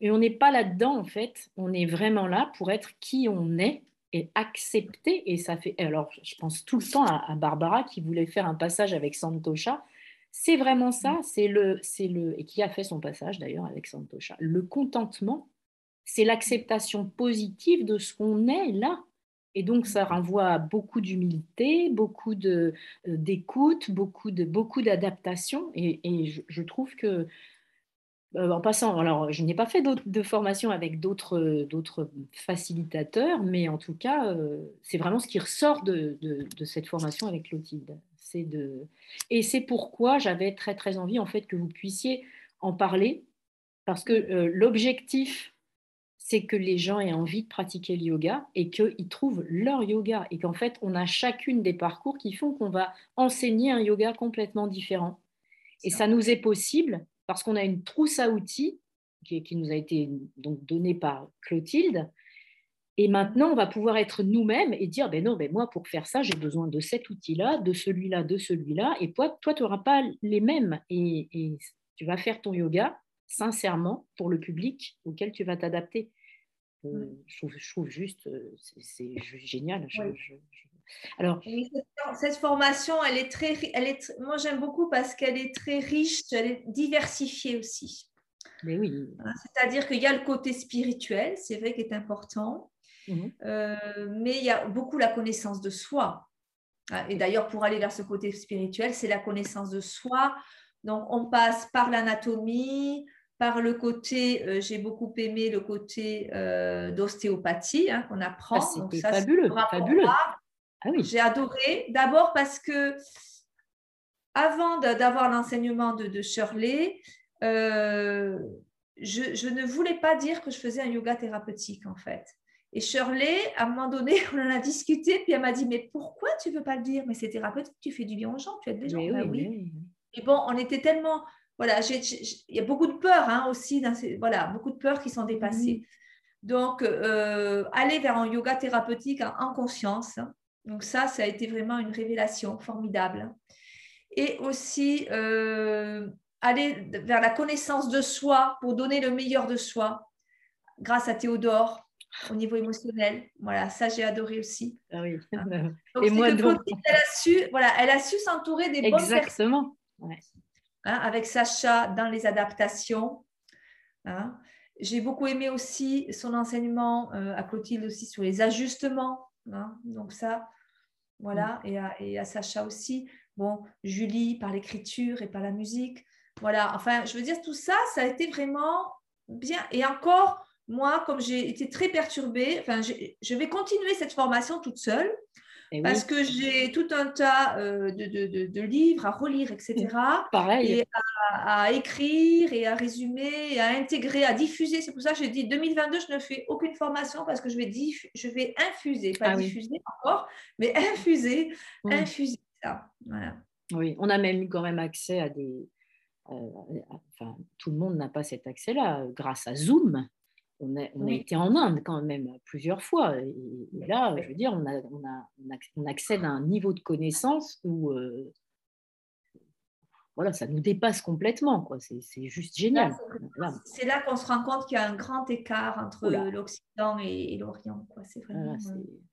Et on n'est pas là-dedans, en fait. On est vraiment là pour être qui on est et accepter. Et ça fait. Alors, je pense tout le temps à, Barbara qui voulait faire un passage avec Santosha. C'est vraiment ça, c'est le, c'est le, et qui a fait son passage d'ailleurs avec Santosha. Le contentement, c'est l'acceptation positive de ce qu'on est là. Et donc, ça renvoie à beaucoup d'humilité, beaucoup euh, d'écoute, beaucoup, de, beaucoup d'adaptation. Et, je, trouve que, euh, en passant, alors je n'ai pas fait de formation avec d'autres, d'autres facilitateurs, mais en tout cas, euh, c'est vraiment ce qui ressort de, de, cette formation avec Clotilde. De... Et c'est pourquoi j'avais très, très envie, en fait, que vous puissiez en parler, parce que l'objectif c'est que les gens aient envie de pratiquer le yoga et qu'ils trouvent leur yoga et qu'en fait, on a chacune des parcours qui font qu'on va enseigner un yoga complètement différent. Et ça nous est possible parce qu'on a une trousse à outils qui, nous a été donc donnée par Clotilde. Et maintenant, on va pouvoir être nous-mêmes et dire, ben non, ben moi, pour faire ça, j'ai besoin de cet outil-là, de celui-là, de celui-là. Et toi, toi tu n'auras pas les mêmes. et tu vas faire ton yoga sincèrement pour le public auquel tu vas t'adapter. Euh, je, trouve, je, trouve, juste, c'est génial. Alors, cette, formation, elle est très, elle est, moi j'aime beaucoup parce qu'elle est très riche, elle est diversifiée aussi. Mais oui. C'est-à-dire qu'il y a le côté spirituel, c'est vrai, qui est important, mmh euh, mais il y a beaucoup la connaissance de soi. Ah, et d'ailleurs, pour aller vers ce côté spirituel, c'est la connaissance de soi. Donc, on passe par l'anatomie, par le côté, euh, j'ai beaucoup aimé le côté euh, d'ostéopathie hein, qu'on apprend. Ah, fabuleux, fabuleux. Ah oui. J'ai adoré. D'abord parce que avant d'avoir l'enseignement de, Shirley, euh, je, je, ne voulais pas dire que je faisais un yoga thérapeutique en fait. Et Shirley, à un moment donné, on en a discuté, puis elle m'a dit, mais pourquoi tu ne veux pas le dire? Mais c'est thérapeutique, tu fais du bien aux gens, tu aides des gens. Bah oui, oui. Et bon, on était tellement voilà, il y a beaucoup de peurs hein, aussi, dans voilà, beaucoup de peurs qui sont dépassées. Donc, euh, aller vers un yoga thérapeutique en, conscience. Donc ça, ça a été vraiment une révélation formidable. Et aussi euh, aller vers la connaissance de soi pour donner le meilleur de soi grâce à Théodore au niveau émotionnel. Voilà, ça j'ai adoré aussi. Ah oui. Hein. Et moi donc... Elle a su, voilà, elle a su s'entourer des bonnes personnes. Exactement. Hein, avec Sacha dans les adaptations. Hein. J'ai beaucoup aimé aussi son enseignement euh, à Clotilde aussi sur les ajustements. Donc ça, voilà, mm. et, à, et à Sacha aussi. Bon, Julie par l'écriture et par la musique. Voilà, enfin, je veux dire, tout ça, ça a été vraiment bien. Et encore, moi, comme j'ai été très perturbée, enfin, je vais continuer cette formation toute seule. Eh parce que j'ai tout un tas euh, de, livres à relire, etc. Pareil. Et à, écrire et à résumer, et à intégrer, à diffuser. C'est pour ça que j'ai dit 2022, je ne fais aucune formation parce que je vais, je vais infuser, pas ah diffuser encore, mais infuser, infuser ça. Voilà. Oui, on a même eu quand même accès à des. Euh, enfin, tout le monde n'a pas cet accès-là grâce à Zoom on, a, été en Inde quand même plusieurs fois. Et, là, je veux dire, on, a, on, accède à un niveau de connaissance où euh, voilà, ça nous dépasse complètement. C'est, juste génial. C'est là qu'on se rend compte qu'il y a un grand écart entre l'Occident et, l'Orient. C'est vraiment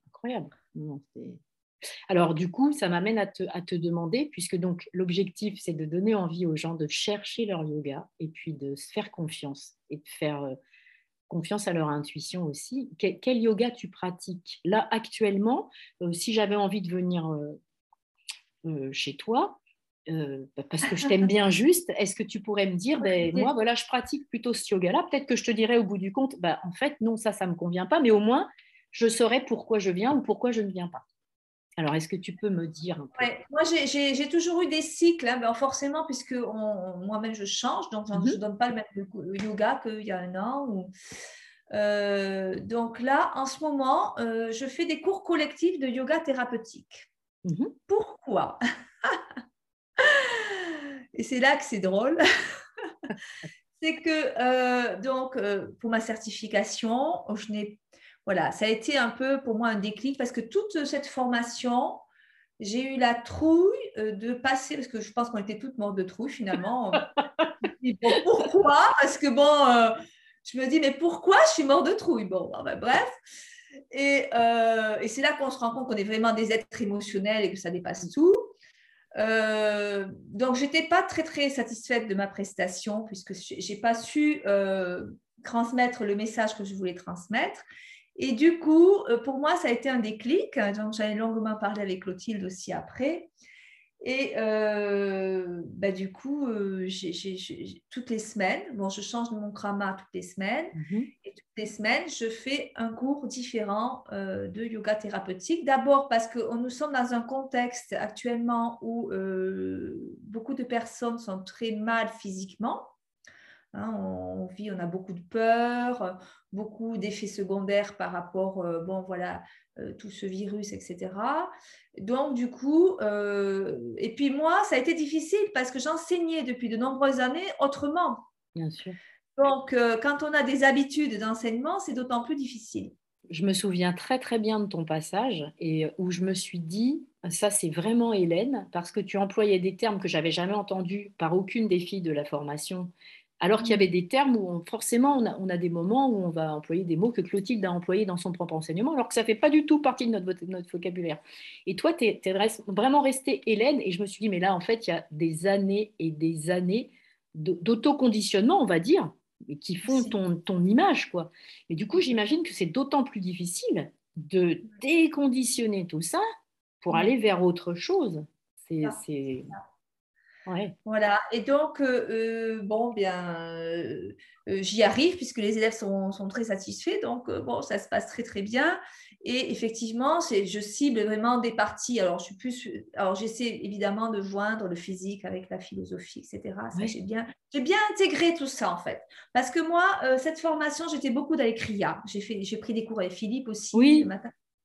incroyable. alors du coup, ça m'amène à te, à te, demander, puisque donc l'objectif, c'est de donner envie aux gens de chercher leur yoga et puis de se faire confiance et de faire euh, confiance à leur intuition aussi. Quel, yoga tu pratiques? Là, actuellement, euh, si j'avais envie de venir euh, euh, chez toi, parce que je t'aime bien juste, est-ce que tu pourrais me dire, ben, moi, voilà, je pratique plutôt ce yoga-là. Peut-être que je te dirais au bout du compte, ben, en fait, non, ça, ça ne me convient pas, mais au moins, je saurais pourquoi je viens ou pourquoi je ne viens pas. Alors, est-ce que tu peux me dire un peu? Moi, j'ai toujours eu des cycles, hein, ben, forcément, puisque moi-même, je change, donc je ne mhm. donne pas le même yoga qu'il y a un an. Euh, donc là, en ce moment, euh, je fais des cours collectifs de yoga thérapeutique. Mhm. Pourquoi? Et c'est là que c'est drôle. c'est que, euh, donc, pour ma certification, je n'ai voilà, ça a été un peu pour moi un déclic parce que toute cette formation, j'ai eu la trouille euh, de passer, parce que je pense qu'on était toutes mortes de trouille finalement. pourquoi? Parce que bon, euh, je me dis, mais pourquoi je suis morte de trouille? Bon, ben, bref. Euh, et, c'est là qu'on se rend compte qu'on est vraiment des êtres émotionnels et que ça dépasse tout. donc, je n'étais pas très, très satisfaite de ma prestation puisque je n'ai pas su transmettre le message que je voulais transmettre. Et du coup, euh, pour moi, ça a été un déclic. Donc, j'avais longuement parlé avec Clotilde aussi après. Et euh, bah, du coup, euh, toutes les semaines, bon, je change de mon krama toutes les semaines. Mhm. Et toutes les semaines, je fais un cours différent de yoga thérapeutique. D'abord parce que nous sommes dans un contexte actuellement où beaucoup de personnes sont très mal physiquement. Hein, on, vit, on a beaucoup de peur, beaucoup d'effets secondaires par rapport, euh, bon voilà, euh, tout ce virus, etc. Donc du coup, euh, et puis moi, ça a été difficile parce que j'enseignais depuis de nombreuses années autrement. Bien sûr. Donc quand on a des habitudes d'enseignement, c'est d'autant plus difficile. Je me souviens très très bien de ton passage et où je me suis dit, ça c'est vraiment Hélène, parce que tu employais des termes que j'avais jamais entendus par aucune des filles de la formation alors qu'il y avait des termes où forcément on a, des moments où on va employer des mots que Clotilde a employés dans son propre enseignement, alors que ça ne fait pas du tout partie de notre, vocabulaire. Et toi, tu es, vraiment restée Hélène, et je me suis dit, mais là, en fait, il y a des années et des années d'autoconditionnement, on va dire, qui font ton, ton image. quoi. Et du coup, j'imagine que c'est d'autant plus difficile de déconditionner tout ça pour aller vers autre chose. C'est voilà. Et donc, euh, euh, bon, bien, euh, j'y arrive puisque les élèves sont, très satisfaits. Donc, bon, ça se passe très, très bien. Et effectivement, je cible vraiment des parties. Alors, je suis plus, alors j'essaie évidemment de joindre le physique avec la philosophie, etc. J'ai bien, j'ai bien intégré tout ça en fait. Parce que moi, cette formation, j'étais beaucoup dans les kriyas. J'ai fait, j'ai pris des cours avec Philippe aussi oui.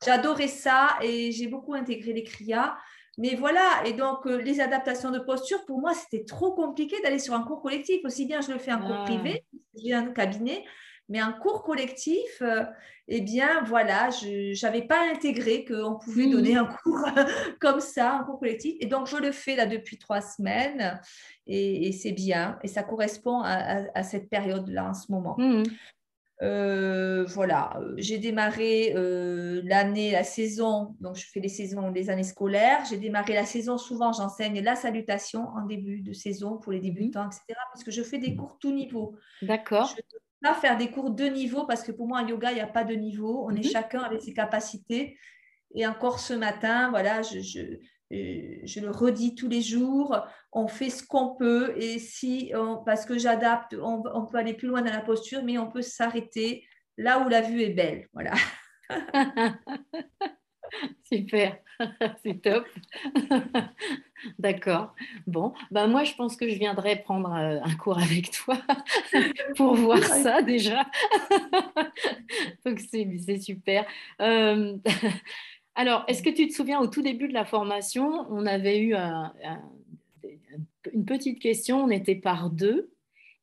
J'adorais ça et j'ai beaucoup intégré les kriyas. Mais voilà, et donc les adaptations de posture, pour moi, c'était trop compliqué d'aller sur un cours collectif. Aussi bien, je le fais en cours ah. privé, j'ai un cabinet, mais un cours collectif, euh, eh bien, voilà, je n'avais pas intégré qu'on pouvait mmh. donner un cours comme ça, un cours collectif. Et donc, je le fais là depuis trois semaines et, c'est bien. Et ça correspond à, cette période-là en ce moment. Mmh. Euh, voilà, j'ai démarré euh, l'année, la saison, donc je fais les saisons, les années scolaires. J'ai démarré la saison, souvent j'enseigne la salutation en début de saison pour les mmh. débutants, etc. Parce que je fais des cours tout niveau. D'accord pas faire des cours de niveau parce que pour moi, en yoga, il n'y a pas de niveau. On est mhm. chacun avec ses capacités. Et encore ce matin, voilà, je, je, euh, je, le redis tous les jours. On fait ce qu'on peut. Et si, parce que j'adapte, on, on, peut aller plus loin dans la posture, mais on peut s'arrêter là où la vue est belle. Voilà. Super, c'est top. D'accord. Bon, ben moi je pense que je viendrai prendre euh, un cours avec toi pour voir ça déjà. Donc c'est super. Euh, alors, est-ce que tu te souviens au tout début de la formation, on avait eu une petite question, on était par deux.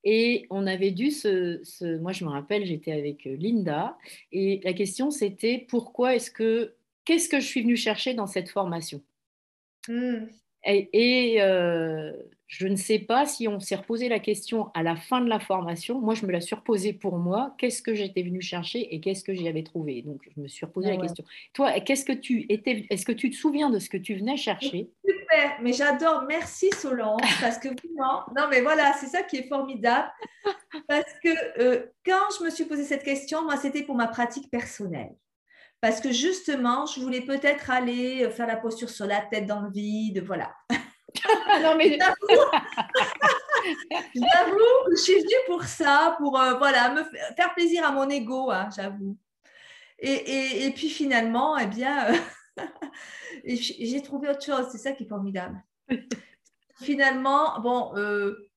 Et on avait dû se, moi je me rappelle, j'étais avec Linda, et la question c'était pourquoi est-ce que qu'est-ce que je suis venue chercher dans cette formation? Hmm. Et, euh, je ne sais pas si on s'est reposé la question à la fin de la formation. Moi, je me la suis reposée pour moi. Qu'est-ce que j'étais venue chercher et qu'est-ce que j'y avais trouvé? Donc, je me suis reposé la question. Toi, qu'est-ce que tu étais Est-ce que tu te souviens de ce que tu venais chercher? Super, mais j'adore. Merci Solange, parce que non, non, mais voilà, c'est ça qui est formidable. Parce que euh, quand je me suis posé cette question, moi, c'était pour ma pratique personnelle parce que justement, je voulais peut-être aller faire la posture sur la tête dans le vide, voilà. non, mais j'avoue, je suis venue pour ça, pour euh, voilà, me faire plaisir à mon ego, hein, j'avoue. Et, et, puis finalement, eh bien, j'ai trouvé autre chose, c'est ça qui est formidable. finalement, bon, euh,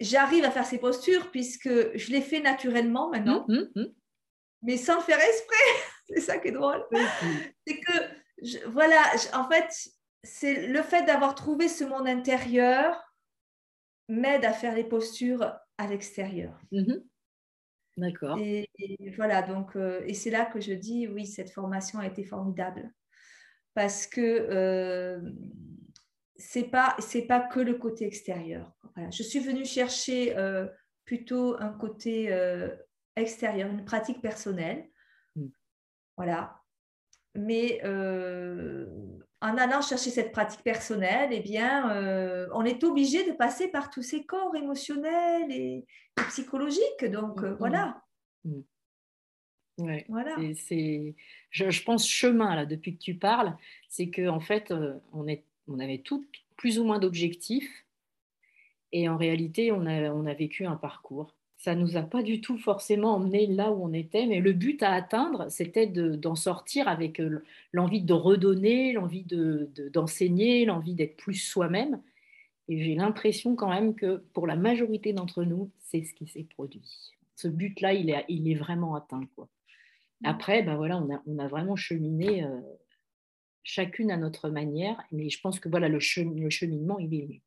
j'arrive à faire ces postures puisque je les fais naturellement maintenant. Hum, hum, hum mais sans faire exprès. c'est ça qui est drôle. C'est que, voilà, en fait, c'est le fait d'avoir trouvé ce monde intérieur m'aide à faire les postures à l'extérieur. Mhm. D'accord. Et, voilà, donc, euh, et c'est là que je dis, oui, cette formation a été formidable. Parce que euh, c'est pas c'est pas que le côté extérieur. Voilà. Je suis venue chercher euh, plutôt un côté extérieure, une pratique personnelle. Mm. Voilà. Mais euh, en allant chercher cette pratique personnelle, eh bien, euh, on est obligé de passer par tous ces corps émotionnels et, psychologiques. Donc, euh, mm, mm. voilà. Ouais, voilà. C'est, je, je, pense chemin là depuis que tu parles, c'est que en fait on, est, on avait tous plus ou moins d'objectifs et en réalité on a, on a vécu un parcours ça nous a pas du tout forcément emmené là où on était, mais le but à atteindre, c'était d'en sortir avec euh, l'envie de redonner, l'envie d'enseigner, l'envie d'être plus soi-même. Et j'ai l'impression quand même que pour la majorité d'entre nous, c'est ce qui s'est produit. Ce but-là, il est, il est vraiment atteint. Quoi. Après, ben voilà, on, a, on a vraiment cheminé euh, chacune à notre manière, mais je pense que voilà, le, le cheminement, il est,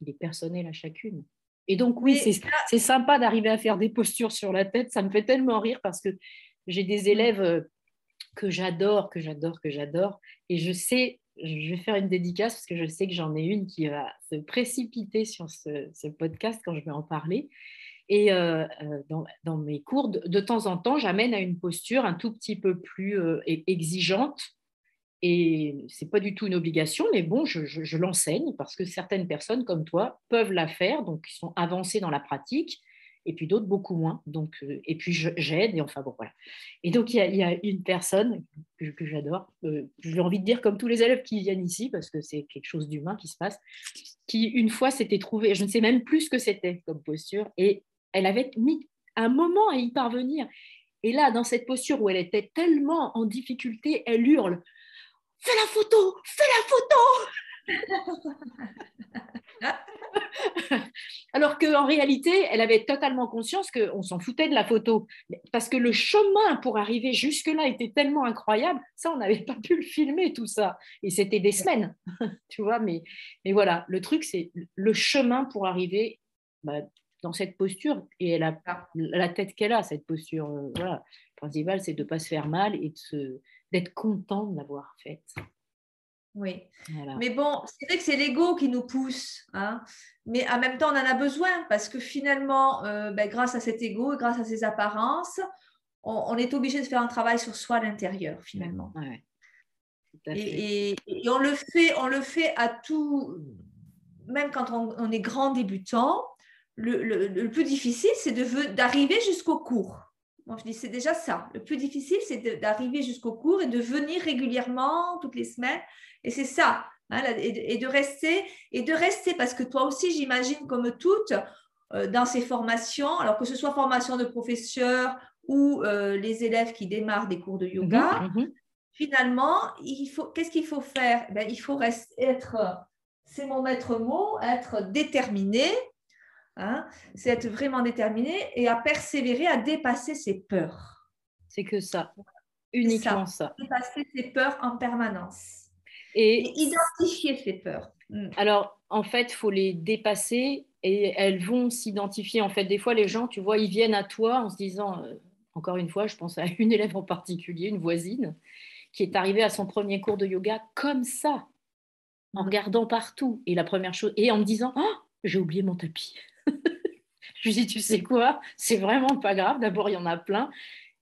il est personnel à chacune. Et donc, oui, c'est sympa d'arriver à faire des postures sur la tête. Ça me fait tellement rire parce que j'ai des élèves euh, que j'adore, que j'adore, que j'adore. Et je sais, je vais faire une dédicace parce que je sais que j'en ai une qui va se précipiter sur ce, podcast quand je vais en parler. Et euh, euh, dans, mes cours, de, temps en temps, j'amène à une posture un tout petit peu plus exigeante et c'est pas du tout une obligation, mais bon, je, l'enseigne parce que certaines personnes comme toi peuvent la faire, donc ils sont avancés dans la pratique, et puis d'autres beaucoup moins. Donc, euh, et puis j'aide, et enfin bon, voilà. Et donc il y a, une personne que, j'adore, euh, j'ai envie de dire comme tous les élèves qui viennent ici, parce que c'est quelque chose d'humain qui se passe, qui une fois s'était trouvée, je ne sais même plus ce que c'était comme posture, et elle avait mis un moment à y parvenir. Et là, dans cette posture où elle était tellement en difficulté, elle hurle fais la photo, fais la photo. Alors qu'en réalité, elle avait totalement conscience qu'on s'en foutait de la photo. Parce que le chemin pour arriver jusque-là était tellement incroyable, ça, on n'avait pas pu le filmer, tout ça. Et c'était des semaines, tu vois. Mais, mais voilà, le truc, c'est le chemin pour arriver bah, dans cette posture. Et elle a la tête qu'elle a, cette posture. Euh, voilà. Le principal, c'est de ne pas se faire mal et d'être content de l'avoir faite. Oui. Mais bon, c'est vrai que c'est l'ego qui nous pousse. Hein. Mais en même temps, on en a besoin parce que finalement, euh, ben, grâce à cet ego et grâce à ces apparences, on, est obligé de faire un travail sur soi à l'intérieur, finalement. et, on le fait, on le fait à tout, même quand on, est grand débutant. Le, plus difficile, c'est d'arriver jusqu'au cours. Moi, je dis c'est déjà ça. Le plus difficile, c'est d'arriver jusqu'au cours et de venir régulièrement toutes les semaines et c'est ça, hein, et, de rester, et de rester, parce que toi aussi, j'imagine, comme toutes, euh, dans ces formations, alors que ce soit formation de professeurs ou euh, les élèves qui démarrent des cours de yoga, mhm, mhm. finalement, qu'est-ce qu'il faut faire? Ben, Il faut rester, être, c'est mon maître mot, être déterminé, hein, c'est être vraiment déterminé et à persévérer, à dépasser ses peurs. C'est que ça, uniquement ça. Dépasser ses peurs en permanence. Et, identifier ces peurs. Mm. Alors, en fait, il faut les dépasser et elles vont s'identifier. En fait, des fois, les gens, tu vois, ils viennent à toi en se disant, euh, encore une fois, je pense à une élève en particulier, une voisine, qui est arrivée à son premier cours de yoga comme ça, en mm. regardant partout. Et la première chose, et en me disant, oh, j'ai oublié mon tapis. Je lui dis, tu sais quoi, c'est vraiment pas grave. D'abord, il y en a plein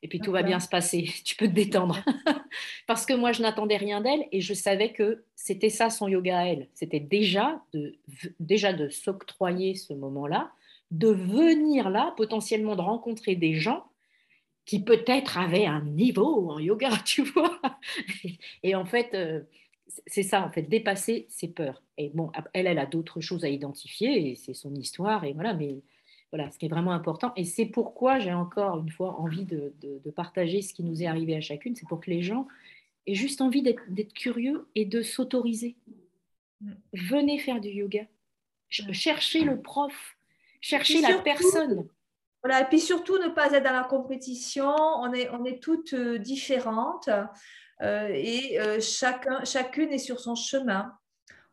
et puis tout va bien se passer, tu peux te détendre. Parce que moi, je n'attendais rien d'elle et je savais que c'était ça son yoga à elle. C'était déjà de, déjà de s'octroyer ce moment-là, de venir là, potentiellement de rencontrer des gens qui peut-être avaient un niveau en yoga, tu vois. Et en fait, euh, c'est ça, en fait, dépasser ses peurs. Et bon, elle, elle a d'autres choses à identifier et c'est son histoire et voilà, mais voilà, ce qui est vraiment important. Et c'est pourquoi j'ai encore une fois envie de, partager ce qui nous est arrivé à chacune. C'est pour que les gens aient juste envie d'être curieux et de s'autoriser. Mm. Venez faire du yoga. Mm. Cherchez le prof. Cherchez la personne. Voilà, et puis surtout ne pas être dans la compétition. On est, on est toutes euh, différentes euh, et euh, chacun, chacune est sur son chemin.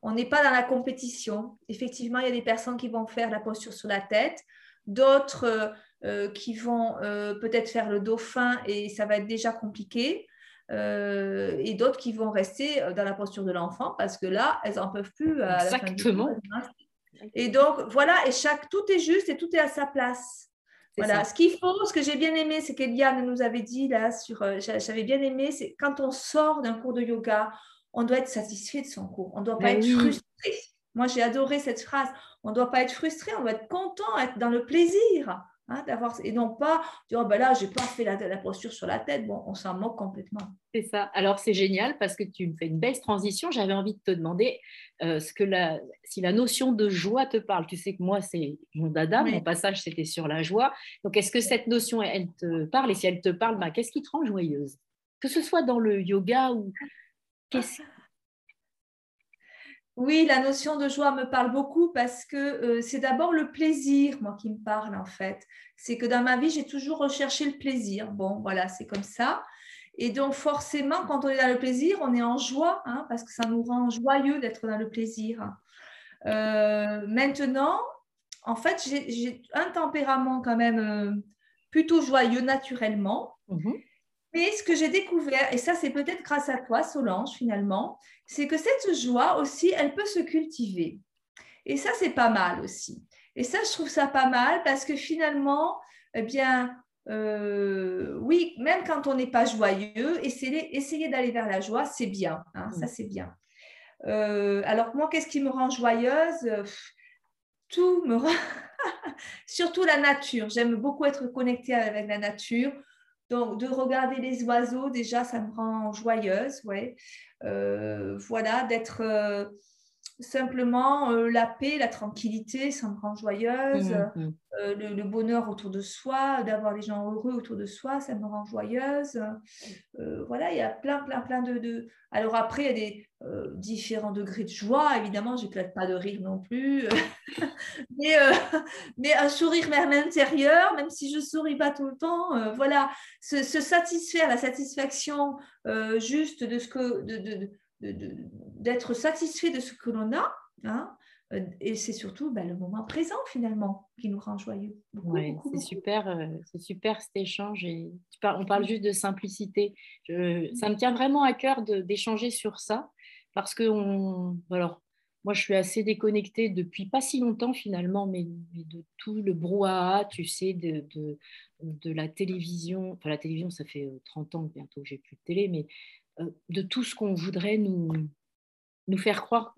On n'est pas dans la compétition. Effectivement, il y a des personnes qui vont faire la posture sur la tête d'autres euh, euh, qui vont euh, peut-être faire le dauphin et ça va être déjà compliqué. et d'autres qui vont rester dans la posture de l'enfant parce que là, elles n'en peuvent plus. Exactement. et donc, voilà, et chaque, tout est juste et tout est à sa place. Voilà, ce qu'il faut, ce que j'ai bien aimé, c'est qu'Eliane nous avait dit là, sur, j'avais bien aimé, c'est quand on sort d'un cours de yoga, on doit être satisfait de son cours, on ne doit pas être frustré. Moi, j'ai adoré cette phrase. On ne doit pas être frustré, on doit être content, être dans le plaisir. Hein, d'avoir et non pas dire oh ben là j'ai pas fait la, la, posture sur la tête. Bon on s'en moque complètement. C'est ça. Alors c'est génial parce que tu me fais une belle transition. J'avais envie de te demander euh, ce que la, si la notion de joie te parle. Tu sais que moi c'est mon dada mon passage c'était sur la joie. Donc est-ce que cette notion elle te parle? Et si elle te parle ben, qu'est-ce qui te rend joyeuse? Que ce soit dans le yoga ou qu'est-ce oui, la notion de joie me parle beaucoup parce que euh, c'est d'abord le plaisir, moi, qui me parle en fait. C'est que dans ma vie, j'ai toujours recherché le plaisir. Bon, voilà, c'est comme ça. Et donc, forcément, quand on est dans le plaisir, on est en joie, hein, parce que ça nous rend joyeux d'être dans le plaisir. Euh, maintenant, en fait, j'ai un tempérament quand même euh, plutôt joyeux naturellement. Mmh mais ce que j'ai découvert, et ça c'est peut-être grâce à toi, Solange, finalement, c'est que cette joie aussi, elle peut se cultiver. Et ça, c'est pas mal aussi. Et ça, je trouve ça pas mal parce que finalement, eh bien, euh, oui, même quand on n'est pas joyeux, essayer, essayer d'aller vers la joie, c'est bien. Hein, ça, c'est bien. Euh, alors, moi, qu'est-ce qui me rend joyeuse? Tout me rend. Surtout la nature. J'aime beaucoup être connectée avec la nature. Donc, de regarder les oiseaux, déjà, ça me rend joyeuse. Euh, voilà, d'être, euh, simplement la paix, la tranquillité, ça me rend joyeuse. Mmh, mmh. le, bonheur autour de soi, d'avoir des gens heureux autour de soi, ça me rend joyeuse. voilà, il y a plein, plein, plein de. Alors après, il y a des différents degrés de joie. Évidemment, je n'éclate pas de rire non plus. mais, mais un sourire même intérieur, même si je ne souris pas tout le temps. voilà, se, satisfaire, la satisfaction juste de ce que. de, d'être satisfait de ce que l'on a. Hein, euh, et c'est surtout ben, le moment présent finalement qui nous rend joyeux. c'est super, euh, c'est super cet échange. Et on parle juste de simplicité. ça me tient vraiment à cœur d'échanger sur ça parce que on, alors, moi je suis assez déconnectée depuis pas si longtemps finalement, mais, de tout le brouhaha, tu sais, de, de, de, la télévision. Enfin, la télévision, ça fait 30 euh, ans bientôt que j'ai plus de télé, mais de tout ce qu'on voudrait nous, nous faire croire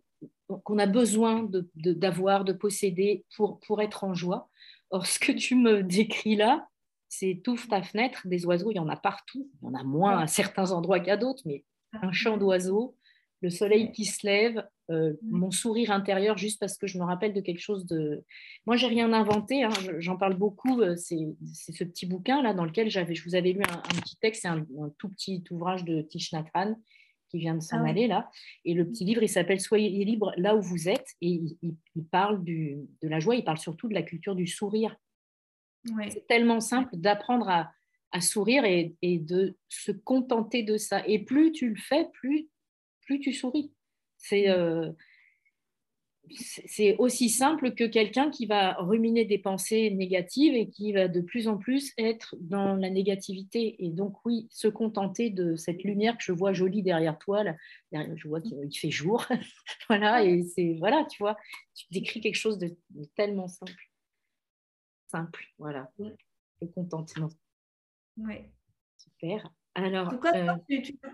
qu'on a besoin d'avoir, de, de, posséder pour, pour être en joie. Or, ce que tu me décris là, c'est touffe ta fenêtre, des oiseaux, il y en a partout. Il y en a moins à certains endroits qu'à d'autres, mais un chant d'oiseaux, le soleil qui se lève, euh, mon sourire intérieur, juste parce que je me rappelle de quelque chose de. Moi, j'ai rien inventé, hein, j'en parle beaucoup. Euh, c'est ce petit bouquin là dans lequel j'avais, je vous avais lu un, petit texte, c'est un, tout petit ouvrage de Hanh qui vient de s'en ah aller là. Et le petit livre, il s'appelle Soyez libre là où vous êtes. Et il, parle du, de la joie, il parle surtout de la culture du sourire. C'est tellement simple d'apprendre à, à, sourire et, et, de se contenter de ça. Et plus tu le fais, plus plus tu souris. C'est mm. euh, c'est aussi simple que quelqu'un qui va ruminer des pensées négatives et qui va de plus en plus être dans la négativité. Et donc, oui, se contenter de cette lumière que je vois jolie derrière toi, là, je vois qu'il fait jour. voilà, et c'est, voilà, tu vois, tu décris quelque chose de, tellement simple. Simple, voilà. Le contentement. Oui. Super. Alors, euh,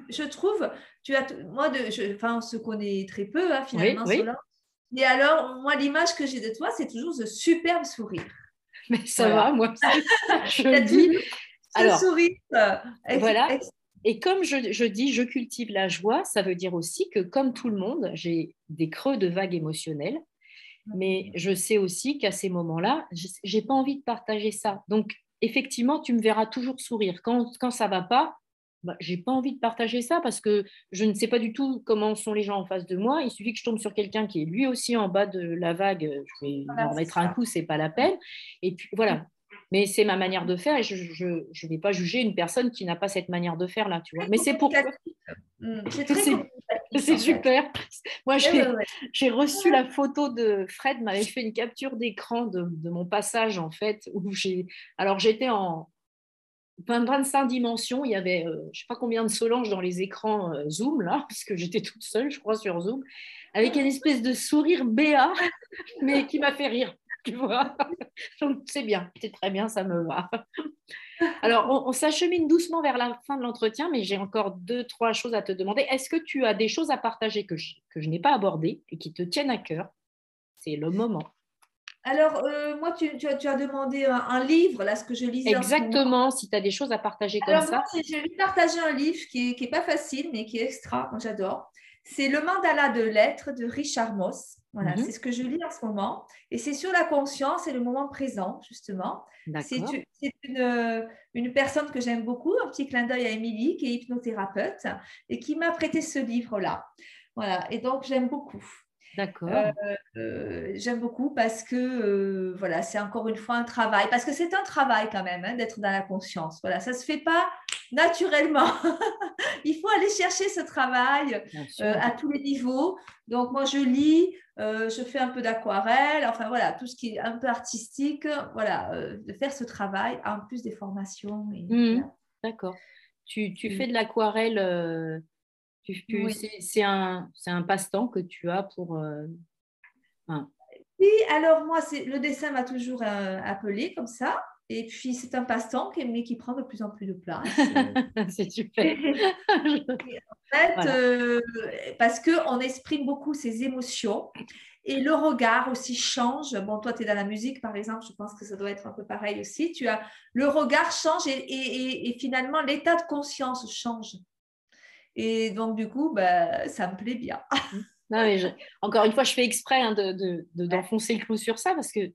je trouve, tu as, moi, de, je, enfin, on se connaît très peu hein, finalement. Oui, Et alors, moi, l'image que j'ai de toi, c'est toujours ce superbe sourire. Mais ça va, moi, je dis. alors, sourire. Euh, voilà. Et comme je, je, dis, je cultive la joie, ça veut dire aussi que, comme tout le monde, j'ai des creux de vagues émotionnelles. Mais je sais aussi qu'à ces moments-là, j'ai pas envie de partager ça. Donc, effectivement, tu me verras toujours sourire. Quand, quand ça va pas, bah, j'ai pas envie de partager ça parce que je ne sais pas du tout comment sont les gens en face de moi. Il suffit que je tombe sur quelqu'un qui est lui aussi en bas de la vague, je vais en mettre un coup, c'est pas la peine. Et puis voilà. Mais c'est ma manière de faire et je ne vais pas juger une personne qui n'a pas cette manière de faire là, tu vois. Mais c'est pourquoi. Mmh, c'est super. Moi, j'ai reçu la photo de Fred, m'avait fait une capture d'écran de, de, mon passage en fait, où j'ai. Alors j'étais en, 25 dimensions. Il y avait, euh, je ne sais pas combien de Solange dans les écrans euh, Zoom, là, parce que j'étais toute seule, je crois, sur Zoom, avec une espèce de sourire béat, mais qui m'a fait rire, tu vois. Donc, c'est bien, c'est très bien, ça me va. Alors, on, s'achemine doucement vers la fin de l'entretien, mais j'ai encore deux, trois choses à te demander. Est-ce que tu as des choses à partager que que je n'ai pas abordées et qui te tiennent à cœur? C'est le moment. Alors, euh, moi, tu, as, demandé un, livre, là, ce que je lisais. Exactement, si tu as des choses à partager comme ça. Moi, j'ai partager un livre qui n'est pas facile, mais qui est extra, j'adore. C'est Le mandala de lettres de Richard Moss. Voilà, mhm. c'est ce que je lis en ce moment. Et c'est sur la conscience et le moment présent, justement. C'est une, une, personne que j'aime beaucoup, un petit clin d'œil à Émilie, qui est hypnothérapeute, et qui m'a prêté ce livre-là. Voilà, et donc j'aime beaucoup. D'accord. Euh, euh, j'aime beaucoup parce que euh, voilà, c'est encore une fois un travail, parce que c'est un travail quand même hein, d'être dans la conscience. Voilà, ça se fait pas naturellement. Il faut aller chercher ce travail à tous les niveaux. Donc moi je lis, je fais un peu d'aquarelle, enfin voilà, tout ce qui est un peu artistique, voilà, de faire ce travail en plus des formations. Mmh. D'accord. Tu, tu, fais de l'aquarelle c'est un, un passe-temps que tu as pour... Euh, oui, alors moi, le dessin m'a toujours euh, appelé comme ça. Et puis, c'est un passe-temps mais qui prend de plus en plus de place. c'est super. en fait, euh, parce qu'on exprime beaucoup ses émotions et le regard aussi change. Bon, toi, tu es dans la musique, par exemple, je pense que ça doit être un peu pareil aussi. Tu as, le regard change et, et finalement, l'état de conscience change. Et donc, du coup, bah, ça me plaît bien. non, mais encore une fois, je fais exprès hein, de, d'enfoncer le clou sur ça parce que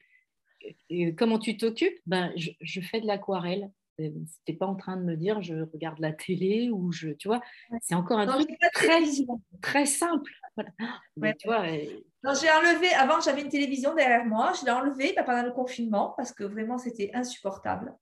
euh, comment tu t'occupes? Ben, je, fais de l'aquarelle. Euh, tu n'es pas en train de me dire je regarde la télé ou je. Tu vois, c'est encore un truc très, très simple. tu vois, j'ai enlevé, avant j'avais une télévision derrière moi, je l'ai enlevée bah, pendant le confinement parce que vraiment c'était insupportable.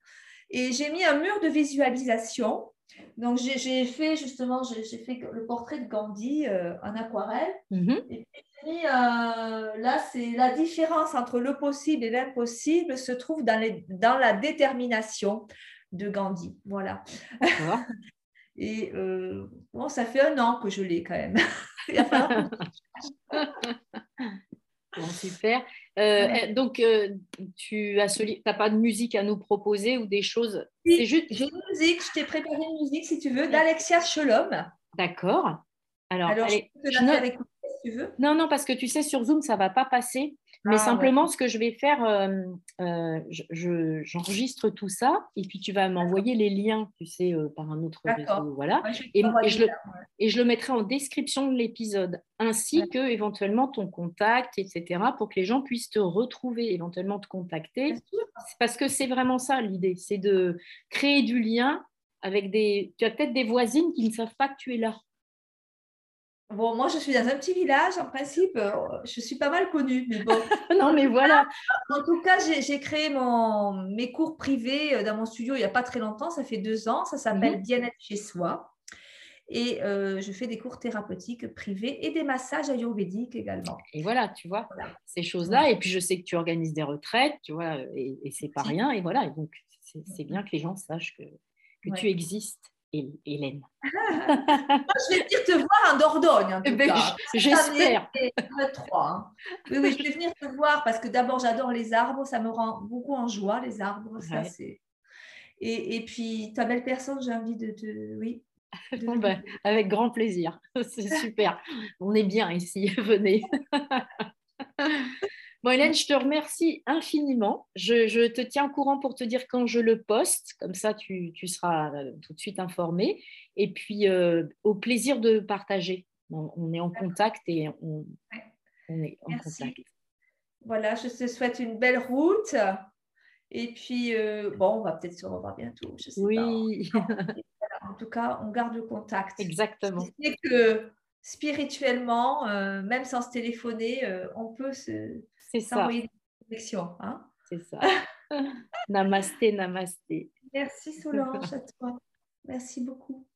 Et j'ai mis un mur de visualisation. Donc j'ai fait justement, j'ai fait le portrait de Gandhi euh, en aquarelle. Mm-hmm. Et puis, euh, là, c'est la différence entre le possible et l'impossible se trouve dans, les, dans la détermination de Gandhi. Voilà. et euh, bon, ça fait un an que je l'ai quand même. bon, super. Euh, eh, donc, euh, tu n'as pas de musique à nous proposer ou des choses? C'est juste... J'ai une musique, je t'ai préparé une musique, si tu veux, d'Alexia Sholom. D'accord. Alors, je peux te la faire écouter si tu veux. Non, non, parce que tu sais, sur Zoom, ça ne va pas passer. Mais ah, simplement, ce que je vais faire, euh, euh, j'enregistre tout ça et puis tu vas m'envoyer les liens, tu sais, euh, par un autre réseau. Voilà. et, je le, et, je le, mettrai en description de l'épisode, ainsi que éventuellement ton contact, etc., pour que les gens puissent te retrouver, éventuellement te contacter. Parce que c'est vraiment ça l'idée, c'est de créer du lien avec des. Tu as peut-être des voisines qui ne savent pas que tu es là. Bon, moi, je suis dans un petit village. En principe, euh, je suis pas mal connue. Mais bon. non, mais voilà. En tout cas, j'ai créé mon, mes cours privés euh, dans mon studio il n'y a pas très longtemps. Ça fait deux ans. Ça s'appelle mhm. Bien-être chez soi. Et euh, je fais des cours thérapeutiques privés et des massages ayurvédiques également. Et voilà, tu vois, ces choses-là. Et puis, je sais que tu organises des retraites, tu vois, et, et c'est pas rien. Et voilà, donc, c'est bien que les gens sachent que, que tu existes. Hélène Je vais venir te voir en Dordogne. En tout eh ben, J'espère. Hein. Oui, oui, je vais venir te voir parce que d'abord, j'adore les arbres. Ça me rend beaucoup en joie, les arbres. Ça, c'est... Et, et, puis, ta belle personne, j'ai envie de te. Oui. Ben, avec grand plaisir. C'est super. On est bien ici. Venez. Bon, Hélène, je te remercie infiniment. Je, te tiens au courant pour te dire quand je le poste. Comme ça, tu, seras euh, tout de suite informé. Et puis, euh, au plaisir de partager. On, est en contact et on, est en contact. Voilà, je te souhaite une belle route. Et puis, euh, bon, on va peut-être se revoir bientôt. oui. En tout cas, on garde le contact. Exactement. C'est que spirituellement, même sans se téléphoner, on peut se, c'est ça. Hein c'est ça. namasté, namasté. Merci Solange, à toi. Merci beaucoup.